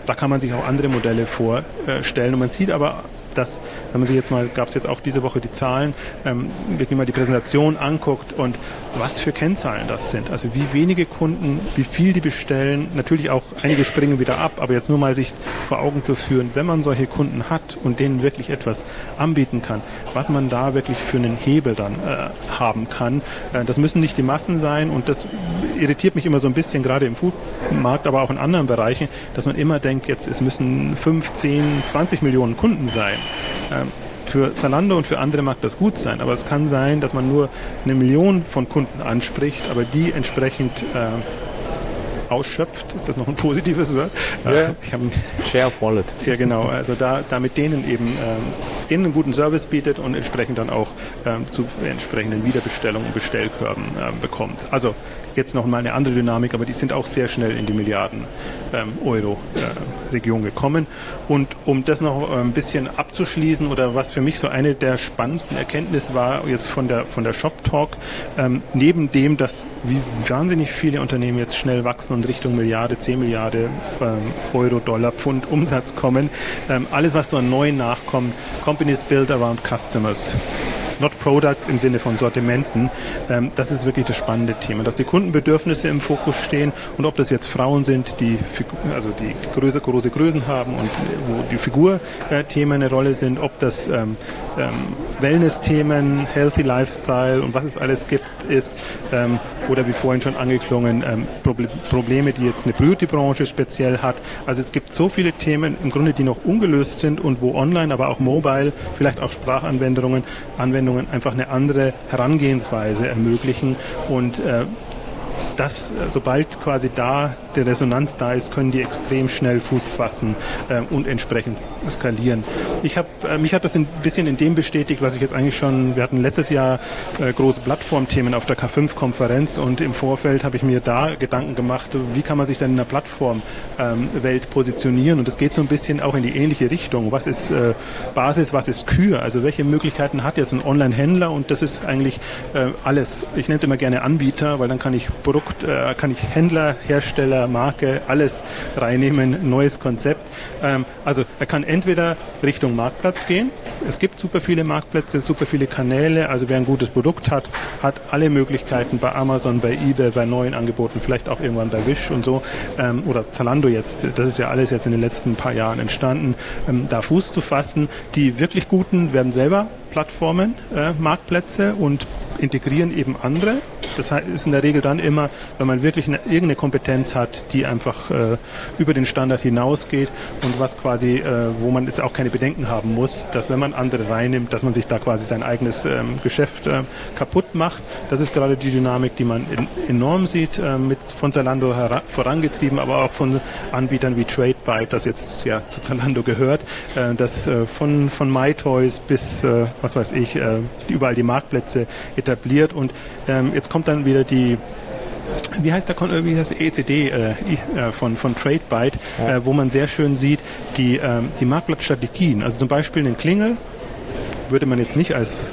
da kann man sich auch andere Modelle vorstellen. Und man sieht aber dass, wenn man sich jetzt mal, gab es jetzt auch diese Woche die Zahlen, ähm, wirklich mal die Präsentation anguckt und was für Kennzahlen das sind. Also wie wenige Kunden, wie viel die bestellen. Natürlich auch einige springen wieder ab, aber jetzt nur mal sich vor Augen zu führen, wenn man solche Kunden hat und denen wirklich etwas anbieten kann, was man da wirklich für einen Hebel dann äh, haben kann. Äh, das müssen nicht die Massen sein und das irritiert mich immer so ein bisschen, gerade im Foodmarkt, aber auch in anderen Bereichen, dass man immer denkt, jetzt es müssen 5, 10, 20 Millionen Kunden sein. Ähm, für Zalando und für andere mag das gut sein, aber es kann sein, dass man nur eine Million von Kunden anspricht, aber die entsprechend äh, ausschöpft. Ist das noch ein positives Wort? Ja. Share of Wallet. Ja, genau. Also da, da mit denen eben ähm, denen einen guten Service bietet und entsprechend dann auch ähm, zu entsprechenden Wiederbestellungen und Bestellkörben ähm, bekommt. Also jetzt noch mal eine andere Dynamik, aber die sind auch sehr schnell in die Milliarden ähm, Euro äh, gekommen. Und um das noch äh, ein bisschen abzuschließen oder was für mich so eine der spannendsten Erkenntnisse war jetzt von der von der Shop Talk, ähm, neben dem, dass wie wahnsinnig viele Unternehmen jetzt schnell wachsen und Richtung Milliarde, 10 Milliarden ähm, Euro, Dollar, Pfund Umsatz kommen, ähm, alles was so an neu nachkommt, Companies build around customers not products im Sinne von Sortimenten. Ähm, das ist wirklich das spannende Thema, dass die Kundenbedürfnisse im Fokus stehen und ob das jetzt Frauen sind, die also die größere große Größen haben und wo die Figurthemen eine Rolle sind, ob das ähm, ähm, Wellness-Themen, Healthy Lifestyle und was es alles gibt, ist ähm, oder wie vorhin schon angeklungen ähm, Probleme, die jetzt eine Beauty-Branche speziell hat. Also es gibt so viele Themen im Grunde, die noch ungelöst sind und wo online, aber auch mobile, vielleicht auch Sprachanwendungen, Anwendungen Anwendungen einfach eine andere Herangehensweise ermöglichen und äh, das, äh, sobald quasi da die Resonanz da ist, können die extrem schnell Fuß fassen äh, und entsprechend skalieren. Ich hab, äh, mich hat das ein bisschen in dem bestätigt, was ich jetzt eigentlich schon, wir hatten letztes Jahr äh, große Plattformthemen auf der K5-Konferenz und im Vorfeld habe ich mir da Gedanken gemacht, wie kann man sich denn in der Plattformwelt ähm, positionieren und es geht so ein bisschen auch in die ähnliche Richtung. Was ist äh, Basis, was ist Kür? Also welche Möglichkeiten hat jetzt ein Online-Händler und das ist eigentlich äh, alles. Ich nenne es immer gerne Anbieter, weil dann kann ich Produkt, äh, kann ich Händler, Hersteller, Marke, alles reinnehmen, neues Konzept. Ähm, also er kann entweder Richtung Marktplatz gehen. Es gibt super viele Marktplätze, super viele Kanäle. Also wer ein gutes Produkt hat, hat alle Möglichkeiten bei Amazon, bei eBay, bei neuen Angeboten, vielleicht auch irgendwann bei Wish und so ähm, oder Zalando jetzt. Das ist ja alles jetzt in den letzten paar Jahren entstanden, ähm, da Fuß zu fassen. Die wirklich guten werden selber Plattformen, äh, Marktplätze und integrieren eben andere. Das ist in der Regel dann immer, wenn man wirklich eine, irgendeine Kompetenz hat, die einfach äh, über den Standard hinausgeht und was quasi, äh, wo man jetzt auch keine Bedenken haben muss, dass wenn man andere reinnimmt, dass man sich da quasi sein eigenes ähm, Geschäft äh, kaputt macht. Das ist gerade die Dynamik, die man in, enorm sieht, äh, mit von Zalando vorangetrieben, aber auch von Anbietern wie TradeByte, das jetzt ja zu Zalando gehört, äh, das äh, von, von MyToys bis, was weiß ich, überall die Marktplätze etabliert und ähm, jetzt kommt dann wieder die wie heißt der wie heißt der ECD äh, äh, von, von TradeByte, ja. äh, wo man sehr schön sieht, die, ähm, die Marktplatzstrategien. Also zum Beispiel einen Klingel würde man jetzt nicht als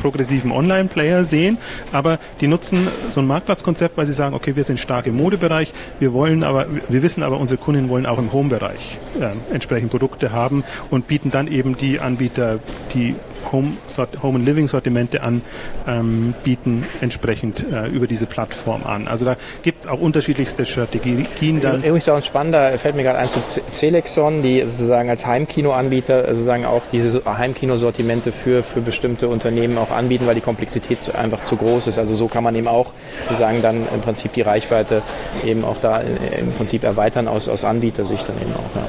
progressiven Online-Player sehen, aber die nutzen so ein Marktplatzkonzept, weil sie sagen, okay, wir sind stark im Modebereich, wir wollen aber, wir wissen aber, unsere Kunden wollen auch im Home-Bereich äh, entsprechend Produkte haben und bieten dann eben die Anbieter, die Home, Home and Living Sortimente anbieten, ähm, entsprechend äh, über diese Plattform an. Also da gibt es auch unterschiedlichste Strategien dann. Übrigens auch ein spannender, fällt mir gerade ein zu Celexon, die sozusagen als Heimkinoanbieter sozusagen auch diese Heimkinosortimente für, für bestimmte Unternehmen auch anbieten, weil die Komplexität einfach zu groß ist. Also so kann man eben auch sozusagen dann im Prinzip die Reichweite eben auch da äh, im Prinzip erweitern aus, aus Anbietersicht dann eben auch. Ja.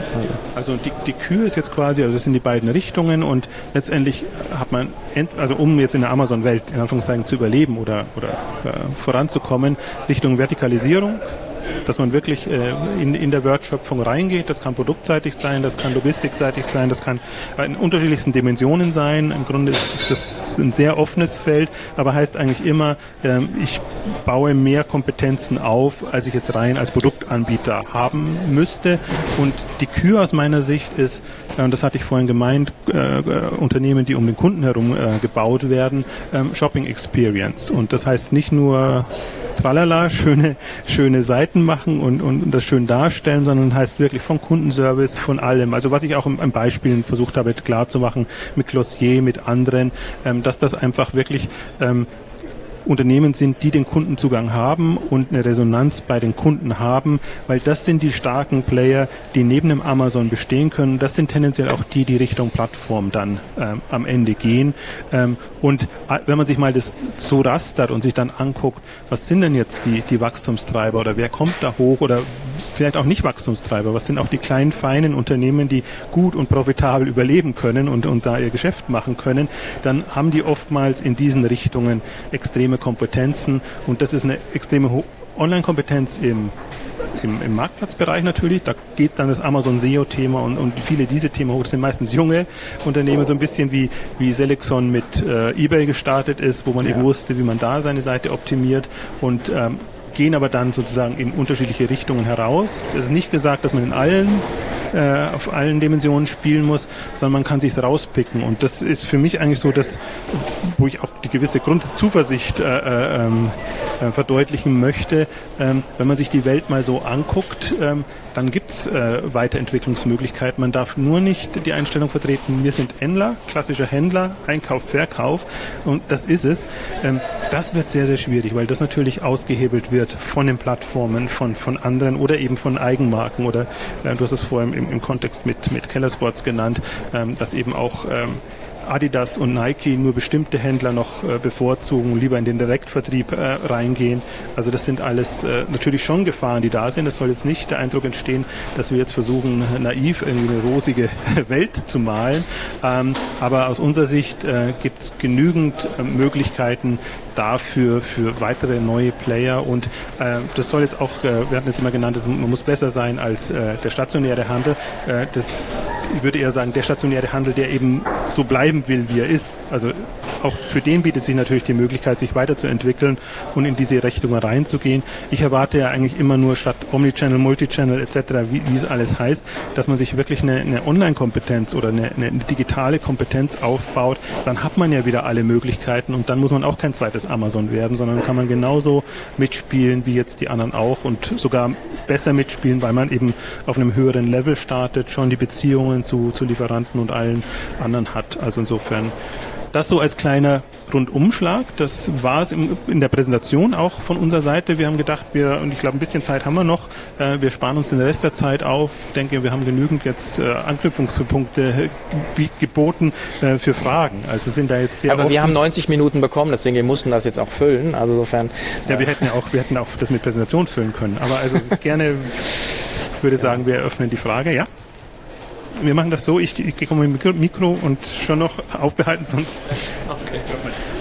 Also die, die Kür ist jetzt quasi, also das sind die beiden Richtungen und letztendlich hat man, also um jetzt in der Amazon-Welt in Anführungszeichen zu überleben oder, oder äh, voranzukommen, Richtung Vertikalisierung dass man wirklich äh, in, in der Wertschöpfung reingeht. Das kann produktseitig sein, das kann logistikseitig sein, das kann in unterschiedlichsten Dimensionen sein. Im Grunde ist das ein sehr offenes Feld, aber heißt eigentlich immer, ähm, ich baue mehr Kompetenzen auf, als ich jetzt rein als Produktanbieter haben müsste. Und die Kür aus meiner Sicht ist, äh, das hatte ich vorhin gemeint, äh, äh, Unternehmen, die um den Kunden herum äh, gebaut werden, ähm, Shopping Experience. Und das heißt nicht nur tralala, schöne, schöne Seiten machen und, und das schön darstellen, sondern heißt wirklich vom Kundenservice, von allem. Also was ich auch im, im Beispielen versucht habe klarzumachen mit Glossier, mit anderen, ähm, dass das einfach wirklich ähm, Unternehmen sind, die den Kundenzugang haben und eine Resonanz bei den Kunden haben, weil das sind die starken Player, die neben dem Amazon bestehen können. Das sind tendenziell auch die, die Richtung Plattform dann ähm, am Ende gehen. Ähm, und äh, wenn man sich mal das so rastert und sich dann anguckt, was sind denn jetzt die, die Wachstumstreiber oder wer kommt da hoch oder vielleicht auch nicht Wachstumstreiber, was sind auch die kleinen, feinen Unternehmen, die gut und profitabel überleben können und, und da ihr Geschäft machen können, dann haben die oftmals in diesen Richtungen extreme Kompetenzen und das ist eine extreme Online-Kompetenz im, im, im, Marktplatzbereich natürlich. Da geht dann das Amazon SEO-Thema und, und viele diese Themen hoch. Das sind meistens junge Unternehmen, so ein bisschen wie, wie Selexon mit äh, eBay gestartet ist, wo man ja. eben wusste, wie man da seine Seite optimiert und ähm, gehen aber dann sozusagen in unterschiedliche Richtungen heraus. Es ist nicht gesagt, dass man in allen, äh, auf allen Dimensionen spielen muss, sondern man kann sich rauspicken. Und das ist für mich eigentlich so das, wo ich auch die gewisse Grundzuversicht äh, äh, ähm, äh verdeutlichen möchte. Ähm, wenn man sich die Welt mal so anguckt, ähm, dann gibt es äh, Weiterentwicklungsmöglichkeiten. Man darf nur nicht die Einstellung vertreten, wir sind Händler, klassischer Händler, Einkauf, Verkauf und das ist es. Ähm, das wird sehr, sehr schwierig, weil das natürlich ausgehebelt wird von den Plattformen, von, von anderen oder eben von Eigenmarken oder äh, du hast es vorhin im, im Kontext mit, mit Keller Sports genannt, ähm, dass eben auch ähm, Adidas und Nike nur bestimmte Händler noch äh, bevorzugen, lieber in den Direktvertrieb äh, reingehen. Also das sind alles äh, natürlich schon Gefahren, die da sind. Es soll jetzt nicht der Eindruck entstehen, dass wir jetzt versuchen, naiv irgendwie eine rosige Welt zu malen. Ähm, aber aus unserer Sicht gibt es genügend Möglichkeiten dafür für weitere neue Player und äh, das soll jetzt auch, wir hatten jetzt immer genannt, man muss besser sein als der stationäre Handel. das, ich würde eher sagen, der stationäre Handel, der eben so bleiben bleiben will, wie er ist. Also auch für den bietet sich natürlich die Möglichkeit, sich weiterzuentwickeln und in diese Richtung reinzugehen. Ich erwarte ja eigentlich immer nur statt Omnichannel, Multichannel etc., wie, wie es alles heißt, dass man sich wirklich eine, eine Online-Kompetenz oder eine, eine, digitale Kompetenz aufbaut. Dann hat man ja wieder alle Möglichkeiten und dann muss man auch kein zweites Amazon werden, sondern kann man genauso mitspielen wie jetzt die anderen auch und sogar besser mitspielen, weil man eben auf einem höheren Level startet, schon die Beziehungen zu, zu Lieferanten und allen anderen hat. Also insofern das so als kleiner Rundumschlag. Das war es in der Präsentation auch von unserer Seite. Wir haben gedacht, wir, und ich glaube, ein bisschen Zeit haben wir noch, äh, wir sparen uns den Rest der Zeit auf. Ich denke, wir haben genügend jetzt äh, Anknüpfungspunkte geboten äh, für Fragen. Also sind da jetzt sehr Aber wir haben 90 Minuten bekommen, deswegen wir mussten das jetzt auch füllen. Also insofern. Ja, wir hätten ja auch, wir hätten auch das mit Präsentation füllen können. Aber also gerne würde sagen, wir eröffnen die Frage, ja? Wir machen das so, ich, ich komme mit dem Mikro und schon noch aufbehalten, sonst. Okay.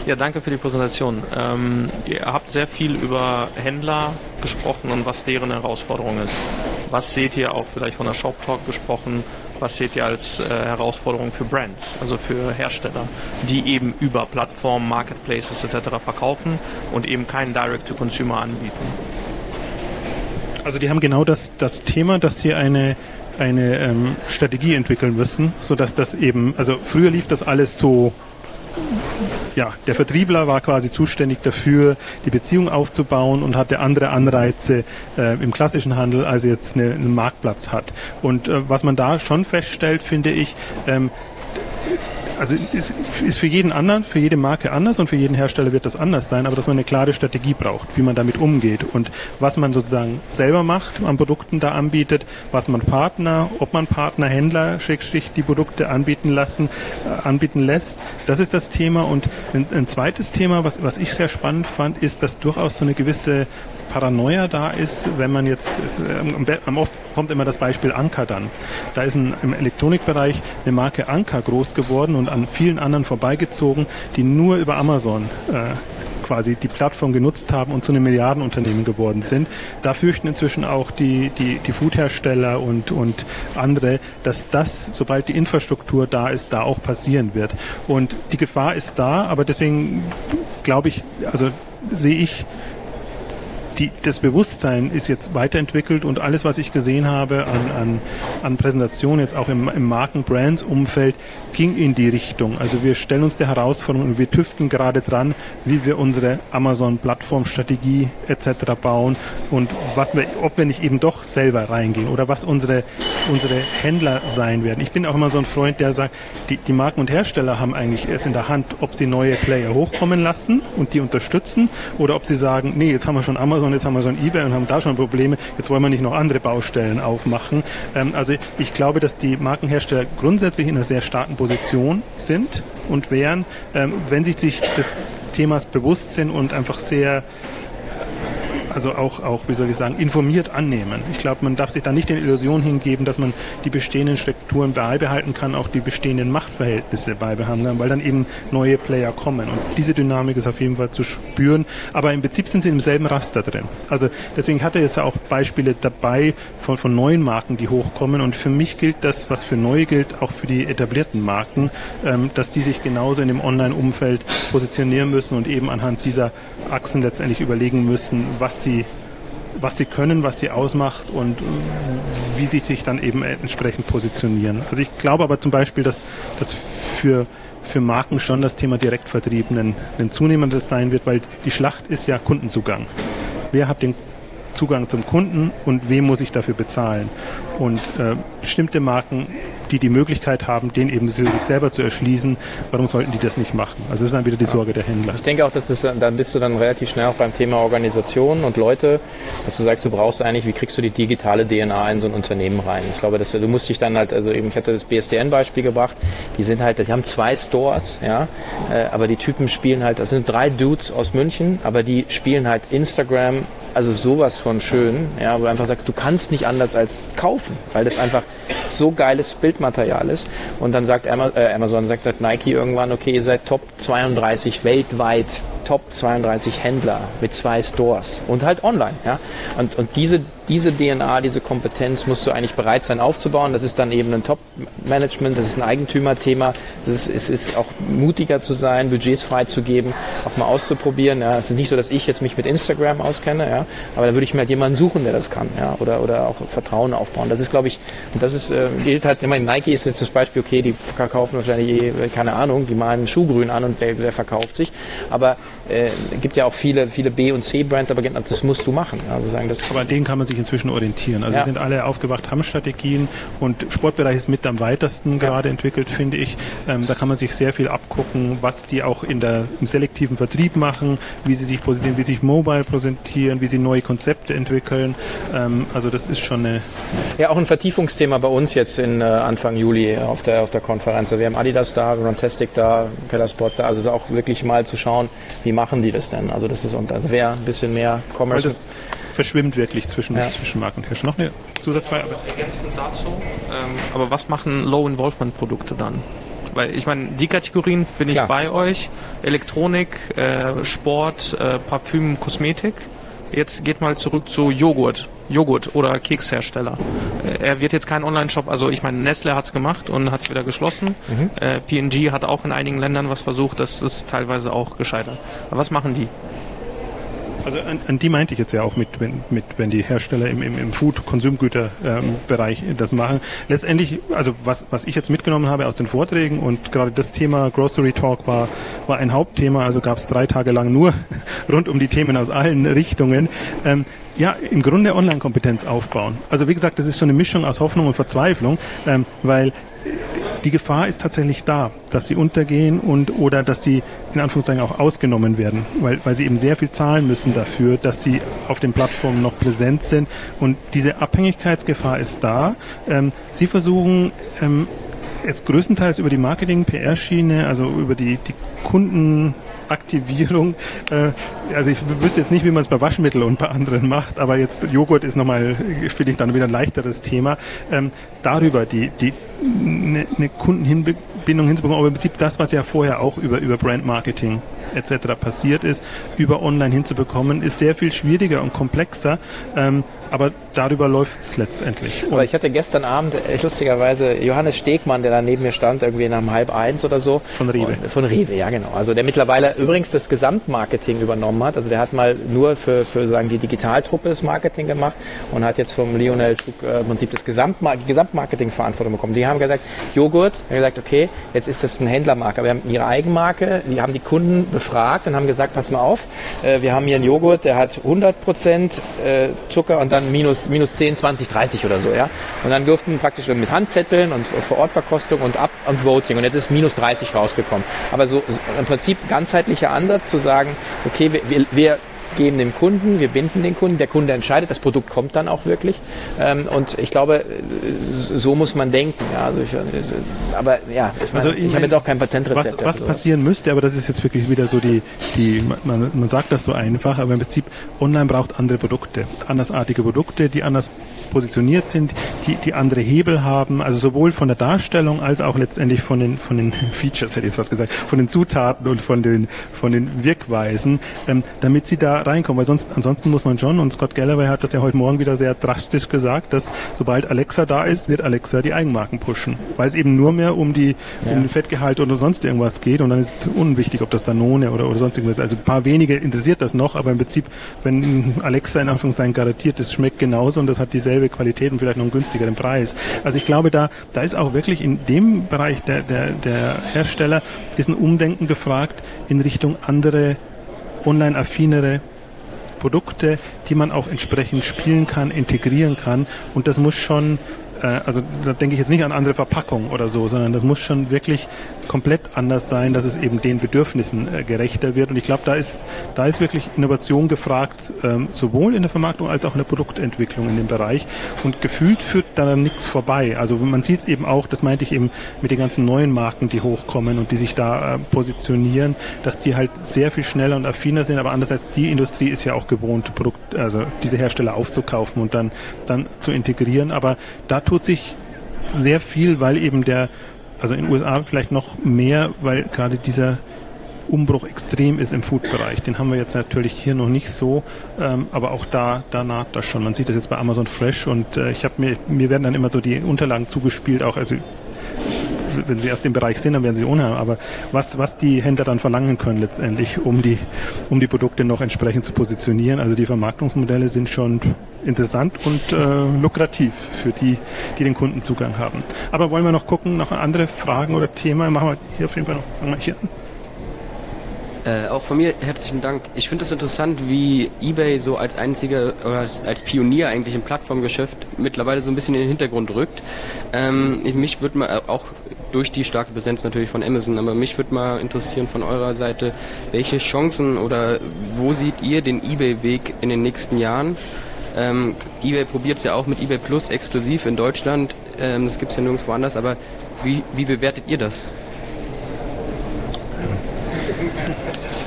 Ja, danke für die Präsentation. Ähm, ihr habt sehr viel über Händler gesprochen und was deren Herausforderung ist. Was seht ihr auch vielleicht von der Shop Talk gesprochen? Was seht ihr als äh, Herausforderung für Brands, also für Hersteller, die eben über Plattformen, Marketplaces etc. verkaufen und eben keinen Direct-to-Consumer anbieten? Also die haben genau das, das Thema, dass sie eine eine ähm, Strategie entwickeln müssen, sodass das eben, also früher lief das alles so ja, der Vertriebler war quasi zuständig dafür, die Beziehung aufzubauen und hatte andere Anreize äh, im klassischen Handel, als jetzt eine, einen Marktplatz hat. Und äh, was man da schon feststellt, finde ich, ähm, also es ist für jeden anderen, für jede Marke anders und für jeden Hersteller wird das anders sein, aber dass man eine klare Strategie braucht, wie man damit umgeht und was man sozusagen selber macht, an Produkten da anbietet, was man Partner, ob man Partner, Händler, Schrägstrich, die Produkte anbieten lassen, äh, anbieten lässt. Das ist das Thema und ein, ein zweites Thema, was, was ich sehr spannend fand, ist, dass durchaus so eine gewisse Paranoia da ist, wenn man jetzt, es, ähm, am oft kommt immer das Beispiel Anker dann. Da ist ein, im Elektronikbereich eine Marke Anker groß geworden und an vielen anderen vorbeigezogen, die nur über Amazon äh, quasi die Plattform genutzt haben und zu einem Milliardenunternehmen geworden sind. Da fürchten inzwischen auch die, die, die Foodhersteller und, und andere, dass das, sobald die Infrastruktur da ist, da auch passieren wird. Und die Gefahr ist da, aber deswegen glaube ich, also sehe ich die, das Bewusstsein ist jetzt weiterentwickelt und alles, was ich gesehen habe an, an, an Präsentationen, jetzt auch im, im Marken-Brands-Umfeld, ging in die Richtung. Also wir stellen uns der Herausforderung und wir tüften gerade dran, wie wir unsere Amazon-Plattformstrategie etc. bauen und was wir, ob wir nicht eben doch selber reingehen oder was unsere, unsere Händler sein werden. Ich bin auch immer so ein Freund, der sagt, die, die Marken und Hersteller haben eigentlich es in der Hand, ob sie neue Player hochkommen lassen und die unterstützen oder ob sie sagen, nee, jetzt haben wir schon Amazon, jetzt haben wir schon eBay und haben da schon Probleme, jetzt wollen wir nicht noch andere Baustellen aufmachen. Ähm, also ich glaube, dass die Markenhersteller grundsätzlich in einer sehr starken Position sind und wären, ähm, wenn sie sich des Themas bewusst sind und einfach sehr also auch, auch, wie soll ich sagen, informiert annehmen. Ich glaube, man darf sich da nicht den Illusionen hingeben, dass man die bestehenden Strukturen beibehalten kann, auch die bestehenden Machtverhältnisse beibehalten kann, weil dann eben neue Player kommen. Und diese Dynamik ist auf jeden Fall zu spüren. Aber im Prinzip sind sie im selben Raster drin. Also deswegen hat er jetzt auch Beispiele dabei von, von neuen Marken, die hochkommen. Und für mich gilt das, was für neue gilt, auch für die etablierten Marken, ähm, dass die sich genauso in dem Online-Umfeld positionieren müssen und eben anhand dieser Achsen letztendlich überlegen müssen, was sie was sie können, was sie ausmacht und wie sie sich dann eben entsprechend positionieren. Also ich glaube aber zum Beispiel, dass das für für Marken schon das Thema Direktvertrieb ein, ein zunehmendes sein wird, weil die Schlacht ist ja Kundenzugang. Wer hat den Zugang zum Kunden und wem muss ich dafür bezahlen? Und äh, bestimmte Marken die die Möglichkeit haben, den eben sich selber zu erschließen, warum sollten die das nicht machen? Also das ist dann wieder die Sorge der Händler. Ich denke auch, dass es, dann bist du dann relativ schnell auch beim Thema Organisation und Leute, dass du sagst, du brauchst eigentlich, wie kriegst du die digitale DNA in so ein Unternehmen rein? Ich glaube, dass du musst dich dann halt, also eben, ich hatte das BSDN-Beispiel gebracht, die sind halt, die haben zwei Stores, ja, äh, aber die Typen spielen halt, das sind drei Dudes aus München, aber die spielen halt Instagram, also sowas von schön, ja, wo du einfach sagst, du kannst nicht anders als kaufen, weil das einfach so geiles Bildmaterial ist. Und dann sagt Amazon, äh, Amazon sagt halt Nike irgendwann, okay, ihr seid Top 32 weltweit, Top 32 Händler mit zwei Stores und halt online, ja. Und, und diese diese DNA, diese Kompetenz musst du eigentlich bereit sein aufzubauen. Das ist dann eben ein Top-Management, das ist ein Eigentümerthema. Das ist, es ist auch mutiger zu sein, Budgets freizugeben, auch mal auszuprobieren. Ja. Es ist nicht so, dass ich jetzt mich mit Instagram auskenne, ja, aber da würde ich mir halt jemanden suchen, der das kann, ja, oder, oder auch Vertrauen aufbauen. Das ist, glaube ich, und das ist, äh, gilt halt, ich meine, Nike ist jetzt das Beispiel, okay, die verkaufen wahrscheinlich, eh, keine Ahnung, die malen Schuhgrün an und wer, wer verkauft sich. Aber äh, gibt ja auch viele, viele B- und C-Brands, aber das musst du machen. Also sagen, das aber den kann man sich inzwischen orientieren. Also ja. sind alle aufgewacht, haben Strategien und Sportbereich ist mit am weitesten ja. gerade entwickelt, finde ich. Ähm, da kann man sich sehr viel abgucken, was die auch in der, im selektiven Vertrieb machen, wie sie sich positionieren, wie sich mobile präsentieren, wie sie neue Konzepte entwickeln. Ähm, also das ist schon eine... Ja, auch ein Vertiefungsthema bei uns jetzt in äh, Anfang Juli auf der, auf der Konferenz. Also wir haben Adidas da, Runtastic da, Keller Sports da, also auch wirklich mal zu schauen, wie machen die das denn? Also das ist, und also wer ein bisschen mehr Commerce verschwimmt wirklich zwischen, ja. zwischen Marken und Hersteller. Noch eine Zusatzfrage? Ergänzend dazu, ähm, aber was machen Low-Involvement-Produkte dann? Weil ich meine, die Kategorien bin ich Klar. bei euch. Elektronik, äh, Sport, äh, Parfüm, Kosmetik. Jetzt geht mal zurück zu Joghurt. Joghurt oder Kekshersteller. Äh, er wird jetzt kein Online-Shop, also ich meine, Nestle hat es gemacht und hat es wieder geschlossen. Mhm. Äh, P&G hat auch in einigen Ländern was versucht, das ist teilweise auch gescheitert. Aber was machen die? Also an, an, die meinte ich jetzt ja auch mit, wenn, mit, wenn die Hersteller im, im, im Food-Konsumgüterbereich ähm, das machen. Letztendlich, also was, was ich jetzt mitgenommen habe aus den Vorträgen und gerade das Thema Grocery Talk war, war ein Hauptthema, also gab es drei Tage lang nur rund um die Themen aus allen Richtungen. Ähm, ja, im Grunde Online-Kompetenz aufbauen. Also wie gesagt, das ist so eine Mischung aus Hoffnung und Verzweiflung, ähm, weil die Gefahr ist tatsächlich da, dass sie untergehen und oder dass sie in Anführungszeichen auch ausgenommen werden, weil, weil sie eben sehr viel zahlen müssen dafür, dass sie auf den Plattformen noch präsent sind. Und diese Abhängigkeitsgefahr ist da. Ähm, sie versuchen ähm, jetzt größtenteils über die Marketing-PR-Schiene, also über die, die Kunden Aktivierung. Äh, also ich wüsste jetzt nicht, wie man es bei Waschmittel und bei anderen macht, aber jetzt Joghurt ist nochmal, finde ich, dann wieder ein leichteres Thema. Ähm, darüber die, die eine, eine Kunden hinbe Bindung hinzubekommen, aber im Prinzip das, was ja vorher auch über, über Brandmarketing etc. passiert ist, über online hinzubekommen, ist sehr viel schwieriger und komplexer. Ähm, aber darüber läuft es letztendlich. Aber ich hatte gestern Abend äh, lustigerweise Johannes Stegmann, der da neben mir stand, irgendwie nach um halb eins oder so. Von Rewe. Und, von Rewe, ja genau. Also der mittlerweile übrigens das Gesamtmarketing übernommen hat. Also der hat mal nur für, für sagen die Digitaltruppe das Marketing gemacht und hat jetzt vom Lionel Trug äh, im Prinzip das Gesamtmar Gesamtmarketing-Verantwortung bekommen. Die haben gesagt, Joghurt, er hat gesagt, okay, jetzt ist das ein Händlermarke, aber wir haben ihre Eigenmarke, die haben die Kunden befragt und haben gesagt, pass mal auf, äh, wir haben hier einen Joghurt, der hat 100 Prozent äh, Zucker und dann minus, minus 10, 20, 30 oder so, ja. Und dann durften praktisch mit Handzetteln und vor Ort Verkostung und Ab- und Voting und jetzt ist minus 30 rausgekommen. Aber so, so im Prinzip ganzheitlicher Ansatz zu sagen, okay, wir, wir, wir geben dem Kunden, wir binden den Kunden, der Kunde entscheidet, das Produkt kommt dann auch wirklich. Ähm, und ich glaube, so muss man denken. Ja, also ich, aber ja, ich, meine, Also, ich, ich habe jetzt auch kein Patentrezept. Was, was passieren müsste, aber das ist jetzt wirklich wieder so die, die man, man sagt das so einfach, aber im Prinzip online braucht andere Produkte, andersartige Produkte, die anders positioniert sind, die, die andere Hebel haben, also sowohl von der Darstellung als auch letztendlich von den, von den Features, hätte ich jetzt was gesagt, von den Zutaten und von den, von den Wirkweisen, ähm, damit sie da reinkommen, weil sonst, ansonsten muss man schon, und Scott Galloway hat das ja heute Morgen wieder sehr drastisch gesagt, dass sobald Alexa da ist, wird Alexa die Eigenmarken pushen, weil es eben nur mehr um die, um den Fettgehalt oder sonst irgendwas geht und dann ist es unwichtig, ob das Danone oder, oder sonst irgendwas ist. Also ein paar wenige interessiert das noch, aber im Prinzip, wenn Alexa in Anführungszeichen garantiert, das schmeckt genauso und das hat dieselbe Qualität und vielleicht noch einen günstigeren Preis. Also ich glaube, da, da ist auch wirklich in dem Bereich der, der, der Hersteller ist ein Umdenken gefragt in Richtung andere online-affinere Produkte, die man auch entsprechend spielen kann, integrieren kann. Und das muss schon, äh, also da denke ich jetzt nicht an andere Verpackung oder so, sondern das muss schon wirklich komplett anders sein, dass es eben den Bedürfnissen äh, gerechter wird. Und ich glaube, da ist, da ist wirklich Innovation gefragt, ähm, sowohl in der Vermarktung als auch in der Produktentwicklung in dem Bereich. Und gefühlt führt da dann nichts vorbei. Also man sieht es eben auch, das meinte ich eben mit den ganzen neuen Marken, die hochkommen und die sich da äh, positionieren, dass die halt sehr viel schneller und affiner sind. Aber andererseits, die Industrie ist ja auch gewohnt, Produkt, also diese Hersteller aufzukaufen und dann, dann zu integrieren. Aber da tut sich sehr viel, weil eben der, also in den USA vielleicht noch mehr, weil gerade dieser Umbruch extrem ist im Food-Bereich. Den haben wir jetzt natürlich hier noch nicht so, ähm, aber auch da, da naht das schon. Man sieht das jetzt bei Amazon Fresh und äh, ich habe mir, mir werden dann immer so die Unterlagen zugespielt, auch also wenn sie erst im Bereich sind, dann werden sie ohne, aber was, was die Händler dann verlangen können letztendlich, um die, um die Produkte noch entsprechend zu positionieren. Also die Vermarktungsmodelle sind schon interessant und äh, lukrativ für die, die den Kundenzugang haben. Aber wollen wir noch gucken, noch andere Fragen oder Themen? Machen wir hier auf jeden Fall noch, fangen wir hier an. Äh, auch von mir herzlichen Dank. Ich finde es interessant, wie eBay so als einziger oder als, Pionier eigentlich im Plattformgeschäft mittlerweile so ein bisschen in den Hintergrund rückt. Ähm, ich, mich würde mal auch durch die starke Präsenz natürlich von Amazon, aber mich würde mal interessieren von eurer Seite, welche Chancen oder wo seht ihr den eBay-Weg in den nächsten Jahren? Ähm, eBay probiert es ja auch mit eBay Plus exklusiv in Deutschland. Ähm, das gibt es ja nirgendwo anders, aber wie, wie bewertet ihr das?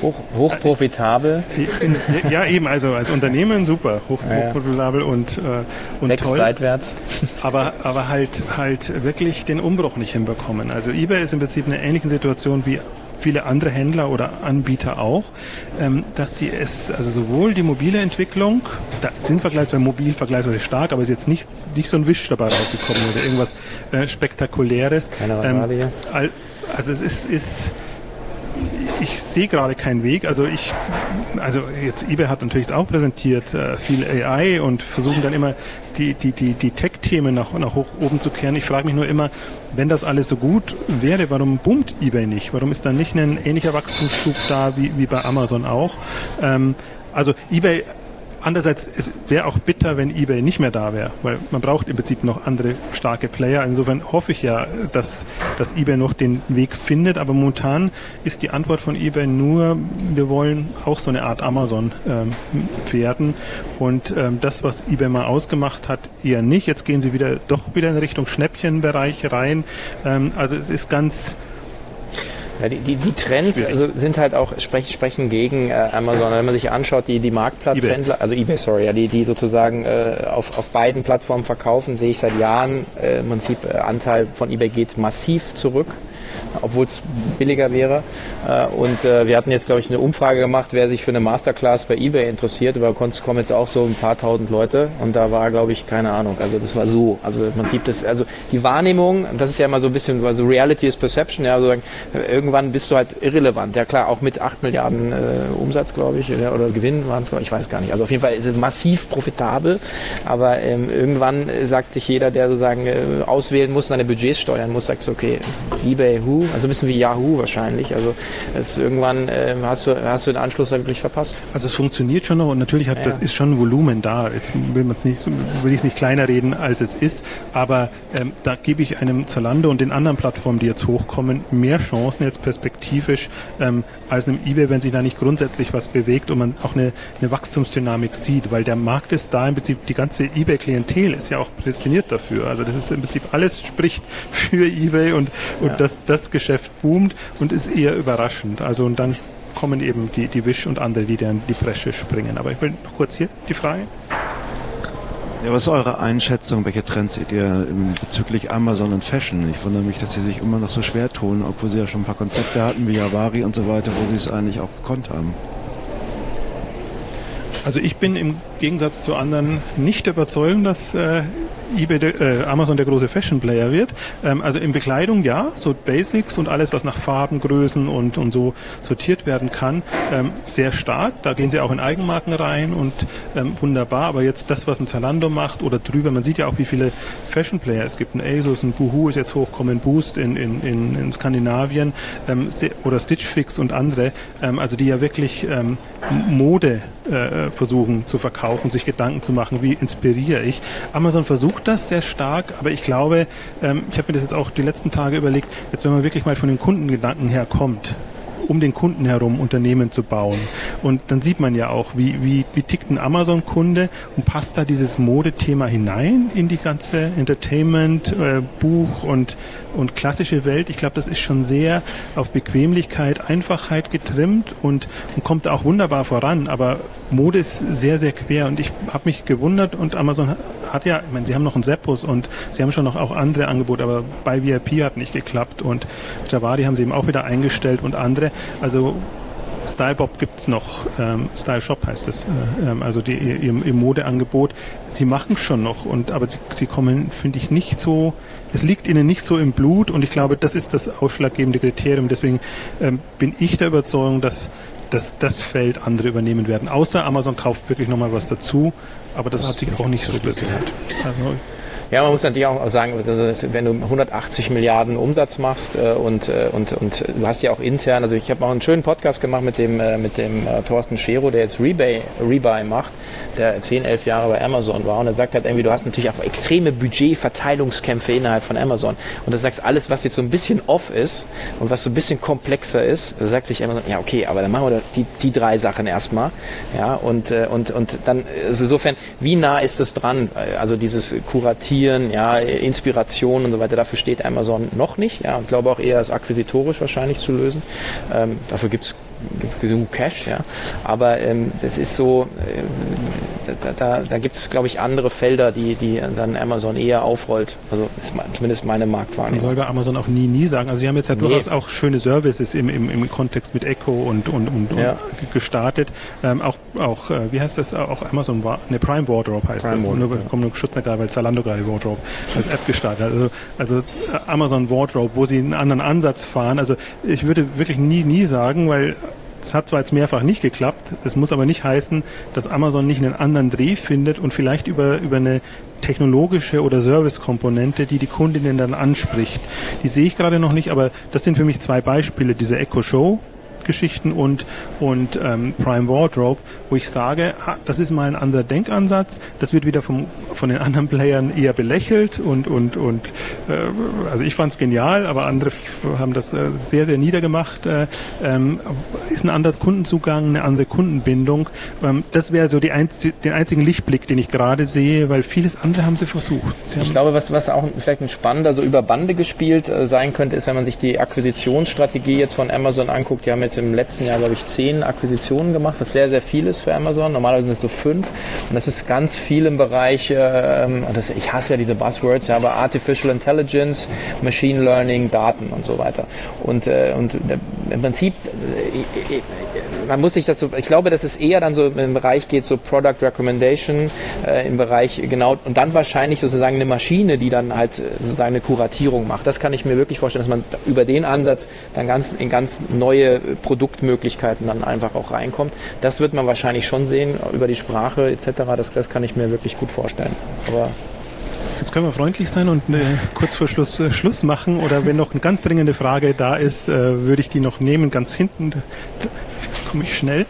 Hoch, hochprofitabel, ja, eben, also als Unternehmen super, hoch, Ja, hochprofitabel und, äh, und wächst toll. seitwärts. aber, aber halt, halt wirklich den Umbruch nicht hinbekommen. Also eBay ist im Prinzip in einer ähnlichen Situation wie viele andere Händler oder Anbieter auch, ähm, dass sie es, also sowohl die mobile Entwicklung, da sind vergleichsweise mobil vergleichsweise stark, aber ist jetzt nicht, nicht so ein Wisch dabei rausgekommen oder irgendwas äh, Spektakuläres. Keine all- also es ist, ist ich sehe gerade keinen Weg. Also ich, also jetzt eBay hat natürlich auch präsentiert äh, viel AI und versuchen dann immer die, die, die, die Tech-Themen nach, nach hoch oben zu kehren. Ich frage mich nur immer, wenn das alles so gut wäre, warum boomt eBay nicht? Warum ist da nicht ein ähnlicher Wachstumsschub da wie, wie bei Amazon auch? Ähm, also eBay Andererseits, es wäre auch bitter, wenn eBay nicht mehr da wäre, weil man braucht im Prinzip noch andere starke Player. Insofern hoffe ich ja, dass, dass eBay noch den Weg findet, aber momentan ist die Antwort von eBay nur, wir wollen auch so eine Art Amazon ähm, werden und ähm, das, was eBay mal ausgemacht hat, eher nicht. Jetzt gehen sie wieder doch wieder in Richtung Schnäppchenbereich rein. Ähm, also es ist ganz Ja, die, die, die Trends also sind halt auch sprech, sprechen gegen äh, Amazon. Wenn man sich anschaut, die, die Marktplatzhändler, also eBay, sorry, ja, die, die sozusagen äh, auf, auf beiden Plattformen verkaufen, sehe ich seit Jahren äh, im Prinzip äh, Anteil von eBay geht massiv zurück. Obwohl es billiger wäre. Äh, und äh, wir hatten jetzt, glaube ich, eine Umfrage gemacht, wer sich für eine Masterclass bei eBay interessiert. Über uns kommen jetzt auch so ein paar tausend Leute und da war, glaube ich, keine Ahnung. Also das war so. Also im Prinzip das, also die Wahrnehmung, das ist ja immer so ein bisschen, also Reality is Perception, ja, also irgendwann bist du halt irrelevant. Ja klar, auch mit 8 Milliarden äh, Umsatz, glaube ich, oder, oder Gewinn waren es, ich weiß gar nicht. Also auf jeden Fall ist es massiv profitabel, aber ähm, irgendwann sagt sich jeder, der sozusagen äh, auswählen muss, seine Budgets steuern muss, sagt so, okay, eBay, Who, also ein bisschen wie Yahoo wahrscheinlich. Also es irgendwann äh, hast du hast du den Anschluss da wirklich verpasst. Also es funktioniert schon noch und natürlich hat ja. das ist schon Volumen da. Jetzt will man es nicht will ich es nicht kleiner reden als es ist, aber ähm, da gebe ich einem Zalando und den anderen Plattformen, die jetzt hochkommen, mehr Chancen jetzt perspektivisch ähm, als einem eBay, wenn sich da nicht grundsätzlich was bewegt und man auch eine, eine Wachstumsdynamik sieht, weil der Markt ist da im Prinzip die ganze eBay-Klientel ist ja auch prädestiniert dafür. Also das ist im Prinzip alles spricht für eBay und, und ja. das, das Geschäft boomt und ist eher überraschend. Also und dann kommen eben die, die Wish und andere, die dann die Bresche springen. Aber ich will noch kurz hier die Frage. Ja, was ist eure Einschätzung? Welche Trends seht ihr bezüglich Amazon und Fashion? Ich wundere mich, dass sie sich immer noch so schwer tun, obwohl sie ja schon ein paar Konzepte hatten, wie Yavari und so weiter, wo sie es eigentlich auch gekonnt haben. Also ich bin im Gegensatz zu anderen nicht der Überzeugung, dass äh, eBay, äh, Amazon der große Fashion Player wird. Ähm, also in Bekleidung ja, so Basics und alles, was nach Farben, Größen und, und so sortiert werden kann, ähm, sehr stark. Da gehen sie auch in Eigenmarken rein und ähm, wunderbar. Aber jetzt das, was ein Zalando macht oder drüber, man sieht ja auch, wie viele Fashion Player es gibt. Ein ASUS, ein Boohoo ist jetzt hochkommen, Boost in, in, in, in Skandinavien ähm, oder Stitch Fix und andere, ähm, also die ja wirklich ähm, Mode äh, versuchen zu verkaufen, sich Gedanken zu machen, wie inspiriere ich. Amazon versucht das sehr stark, aber ich glaube, ähm, ich habe mir das jetzt auch die letzten Tage überlegt, jetzt wenn man wirklich mal von den Kundengedanken her kommt, um den Kunden herum Unternehmen zu bauen. Und dann sieht man ja auch, wie, wie, wie tickt ein Amazon-Kunde und passt da dieses Modethema hinein in die ganze Entertainment, äh, Buch und, und klassische Welt. Ich glaube, das ist schon sehr auf Bequemlichkeit, Einfachheit getrimmt und, und kommt da auch wunderbar voran. Aber Mode ist sehr, sehr quer und ich habe mich gewundert und Amazon hat ja, ich meine, sie haben noch einen Seppus und sie haben schon noch auch andere Angebote, aber bei VIP hat nicht geklappt und Javadi haben sie eben auch wieder eingestellt und andere. Also Stylebob gibt es noch, ähm, Style Shop heißt es, äh, ähm, also die, ihr, ihr Modeangebot. Sie machen schon noch, und aber sie, sie kommen, finde ich, nicht so, es liegt ihnen nicht so im Blut und ich glaube, das ist das ausschlaggebende Kriterium. Deswegen ähm, bin ich der Überzeugung, dass, dass das Feld andere übernehmen werden. Außer Amazon kauft wirklich nochmal was dazu, aber das, das hat sich auch nicht so bewährt. Also ja, man muss natürlich auch sagen, also wenn du 180 Milliarden Umsatz machst äh, und, äh, und, und du hast ja auch intern, also ich habe auch einen schönen Podcast gemacht mit dem, äh, mit dem Thorsten Schero, der jetzt Rebuy, Rebuy macht, der 10, 11 Jahre bei Amazon war. Und er sagt halt irgendwie, du hast natürlich auch extreme Budgetverteilungskämpfe innerhalb von Amazon. Und du sagst, alles, was jetzt so ein bisschen off ist und was so ein bisschen komplexer ist, sagt sich Amazon, ja okay, aber dann machen wir die, die drei Sachen erstmal, ja, und, und, und dann, also insofern, wie nah ist das dran, also dieses Kuratieren Investieren, ja, Inspiration und so weiter, dafür steht Amazon noch nicht. Ja, ich glaube auch eher als akquisitorisch wahrscheinlich zu lösen. Ähm, dafür gibt es genug Cash, ja. Aber ähm, das ist so, äh, da, da, da gibt es, glaube ich, andere Felder, die, die dann Amazon eher aufrollt. Also ist zumindest meine Marktwahrnehmung. Man soll bei Amazon auch nie, nie sagen. Also sie haben jetzt ja nee. durchaus auch schöne Services im, im, im Kontext mit Echo und, und, und, ja. und gestartet. Ähm, auch, auch äh, wie heißt das, auch Amazon war, ne, Prime Wardrobe heißt Prime das. Wardrobe, nur, ja. kommt nur Schutz nicht gerade, weil Zalando gerade Wardrobe als App gestartet hat. Also, also äh, Amazon Wardrobe, wo sie einen anderen Ansatz fahren. Also ich würde wirklich nie, nie sagen, weil es hat zwar jetzt mehrfach nicht geklappt, es muss aber nicht heißen, dass Amazon nicht einen anderen Dreh findet und vielleicht über, über eine technologische oder Servicekomponente, die die Kundinnen dann anspricht. Die sehe ich gerade noch nicht, aber das sind für mich zwei Beispiele. Diese Echo Show, Geschichten und, und ähm, Prime Wardrobe, wo ich sage, ha, das ist mal ein anderer Denkansatz, das wird wieder vom, von den anderen Playern eher belächelt und, und, und äh, also ich fand es genial, aber andere haben das äh, sehr, sehr niedergemacht. Äh, ähm, ist ein anderer Kundenzugang, eine andere Kundenbindung. Ähm, das wäre so die einzi den einzigen Lichtblick, den ich gerade sehe, weil vieles andere haben sie versucht. Sie ich glaube, was, was auch vielleicht ein spannender, so über Bande gespielt äh, sein könnte, ist, wenn man sich die Akquisitionsstrategie jetzt von Amazon anguckt, die haben jetzt im letzten Jahr, glaube ich, zehn Akquisitionen gemacht, was sehr, sehr viel ist für Amazon. Normalerweise sind es so fünf. Und das ist ganz viel im Bereich, ähm, das, ich hasse ja diese Buzzwords, ja, aber Artificial Intelligence, Machine Learning, Daten und so weiter. Und, äh, und im Prinzip, äh, man muss sich das so, ich glaube, dass es eher dann so im Bereich geht, so Product Recommendation, äh, im Bereich genau, und dann wahrscheinlich sozusagen eine Maschine, die dann halt äh, sozusagen eine Kuratierung macht. Das kann ich mir wirklich vorstellen, dass man über den Ansatz dann ganz in ganz neue Produktmöglichkeiten dann einfach auch reinkommt. Das wird man wahrscheinlich schon sehen über die Sprache etc. Das, das kann ich mir wirklich gut vorstellen. Aber Jetzt können wir freundlich sein und äh, kurz vor Schluss äh, Schluss machen. Oder wenn noch eine ganz dringende Frage da ist, äh, würde ich die noch nehmen. Ganz hinten komme ich schnell.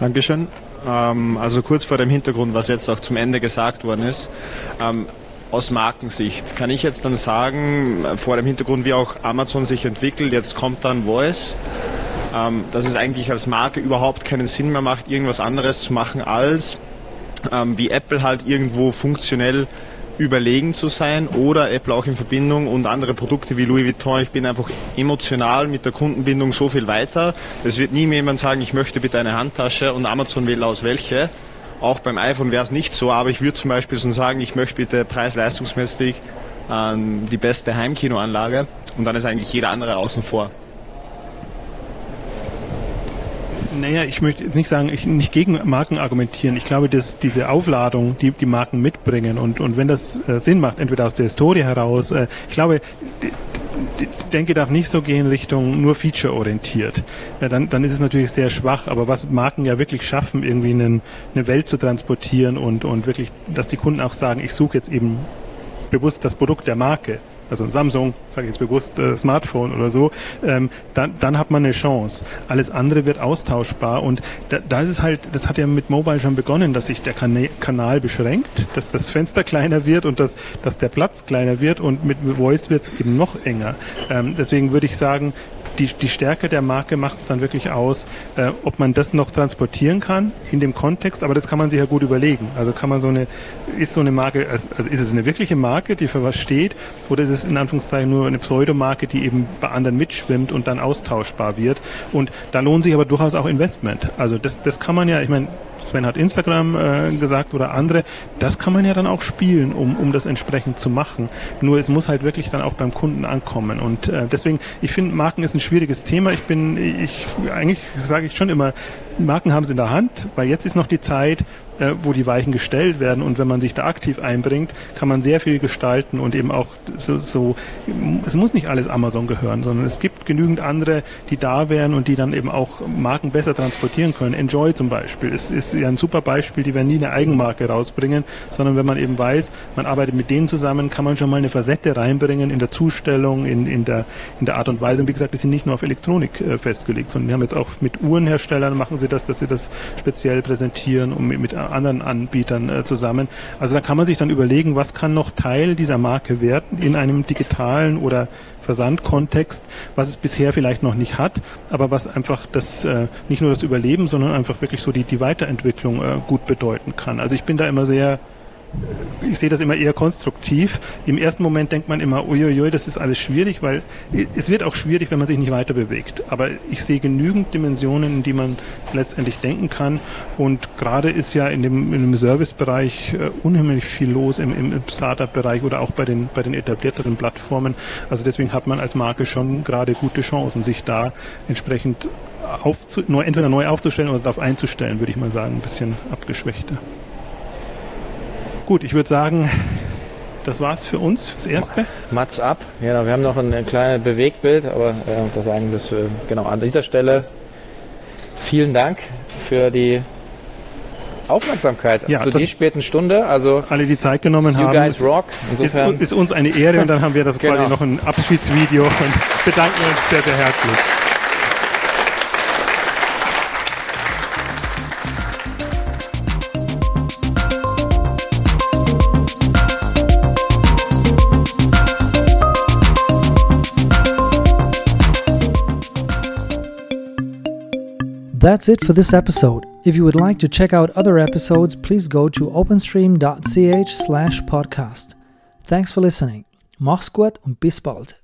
Dankeschön. Ähm, also kurz vor dem Hintergrund, was jetzt auch zum Ende gesagt worden ist. Ähm, aus Markensicht kann ich jetzt dann sagen, vor dem Hintergrund, wie auch Amazon sich entwickelt, jetzt kommt dann Voice, ähm, dass es eigentlich als Marke überhaupt keinen Sinn mehr macht, irgendwas anderes zu machen als ähm, wie Apple halt irgendwo funktionell überlegen zu sein oder Apple auch in Verbindung und andere Produkte wie Louis Vuitton. Ich bin einfach emotional mit der Kundenbindung so viel weiter. Es wird nie mehr jemand sagen, ich möchte bitte eine Handtasche und Amazon wählt aus welche. Auch beim iPhone wäre es nicht so, aber ich würde zum Beispiel so sagen, ich möchte bitte preis-leistungsmäßig äh, die beste Heimkinoanlage und dann ist eigentlich jeder andere außen vor. Naja, ich möchte jetzt nicht sagen, ich nicht gegen Marken argumentieren. Ich glaube, dass diese Aufladung, die die Marken mitbringen und, und wenn das äh, Sinn macht, entweder aus der Historie heraus, äh, ich glaube, die, Denke darf nicht so gehen Richtung nur feature-orientiert. Ja, dann, dann ist es natürlich sehr schwach, aber was Marken ja wirklich schaffen, irgendwie einen, eine Welt zu transportieren und, und wirklich, dass die Kunden auch sagen, ich suche jetzt eben bewusst das Produkt der Marke also ein Samsung, sage ich jetzt bewusst, äh, Smartphone oder so, ähm, dann, dann hat man eine Chance. Alles andere wird austauschbar und da, da ist es halt, das hat ja mit Mobile schon begonnen, dass sich der Kana Kanal beschränkt, dass das Fenster kleiner wird und dass, dass der Platz kleiner wird und mit Voice wird es eben noch enger. Ähm, deswegen würde ich sagen, die, die Stärke der Marke macht es dann wirklich aus, äh, ob man das noch transportieren kann in dem Kontext, aber das kann man sich ja gut überlegen. Also kann man so eine, ist so eine Marke, also, also ist es eine wirkliche Marke, die für was steht, oder ist es in Anführungszeichen nur eine Pseudomarke, die eben bei anderen mitschwimmt und dann austauschbar wird. Und da lohnt sich aber durchaus auch Investment. Also das, das kann man ja, ich meine, Sven hat Instagram äh, gesagt oder andere, das kann man ja dann auch spielen, um, um das entsprechend zu machen. Nur es muss halt wirklich dann auch beim Kunden ankommen. Und äh, deswegen, ich finde, Marken ist ein schwieriges Thema. Ich bin, ich, eigentlich sage ich schon immer, Marken haben sie in der Hand, weil jetzt ist noch die Zeit, äh, wo die Weichen gestellt werden. Und wenn man sich da aktiv einbringt, kann man sehr viel gestalten und eben auch so, so, es muss nicht alles Amazon gehören, sondern es gibt genügend andere, die da wären und die dann eben auch Marken besser transportieren können. Enjoy zum Beispiel ist, ist ja ein super Beispiel, die werden nie eine Eigenmarke rausbringen, sondern wenn man eben weiß, man arbeitet mit denen zusammen, kann man schon mal eine Facette reinbringen in der Zustellung, in, in, der, in der Art und Weise. Und wie gesagt, die sind nicht nur auf Elektronik äh, festgelegt, sondern die haben jetzt auch mit Uhrenherstellern machen sie das, dass sie das speziell präsentieren, um mit, mit anderen Anbietern äh, zusammen. Also da kann man sich dann überlegen, was kann noch Teil dieser Marke werden in einem digitalen oder Versandkontext, was es bisher vielleicht noch nicht hat, aber was einfach das äh, nicht nur das Überleben, sondern einfach wirklich so die, die Weiterentwicklung äh, gut bedeuten kann. Also ich bin da immer sehr ich sehe das immer eher konstruktiv. Im ersten Moment denkt man immer, uiuiui, das ist alles schwierig, weil es wird auch schwierig, wenn man sich nicht weiter bewegt. Aber ich sehe genügend Dimensionen, in die man letztendlich denken kann. Und gerade ist ja in dem, in dem Servicebereich äh, unheimlich viel los im, im Startup-Bereich oder auch bei den, bei den etablierteren Plattformen. Also deswegen hat man als Marke schon gerade gute Chancen, sich da entsprechend aufzu, neu, entweder neu aufzustellen oder darauf einzustellen, würde ich mal sagen, ein bisschen abgeschwächter. Gut, ich würde sagen, das war's für uns, das Erste. Mats ab. Ja, wir haben noch ein, ein kleines Bewegtbild, aber äh, das sagen das äh, genau an dieser Stelle. Vielen Dank für die Aufmerksamkeit ja, zu dieser späten Stunde. Also alle, die Zeit genommen you haben. Guys rock. Insofern ist, ist uns eine Ehre und dann haben wir das Genau. quasi noch ein Abschiedsvideo und bedanken uns sehr, sehr herzlich. That's it for this episode. If you would like to check out other episodes, please go to openstream.ch slash podcast. Thanks for listening. Mach's gut und bis bald.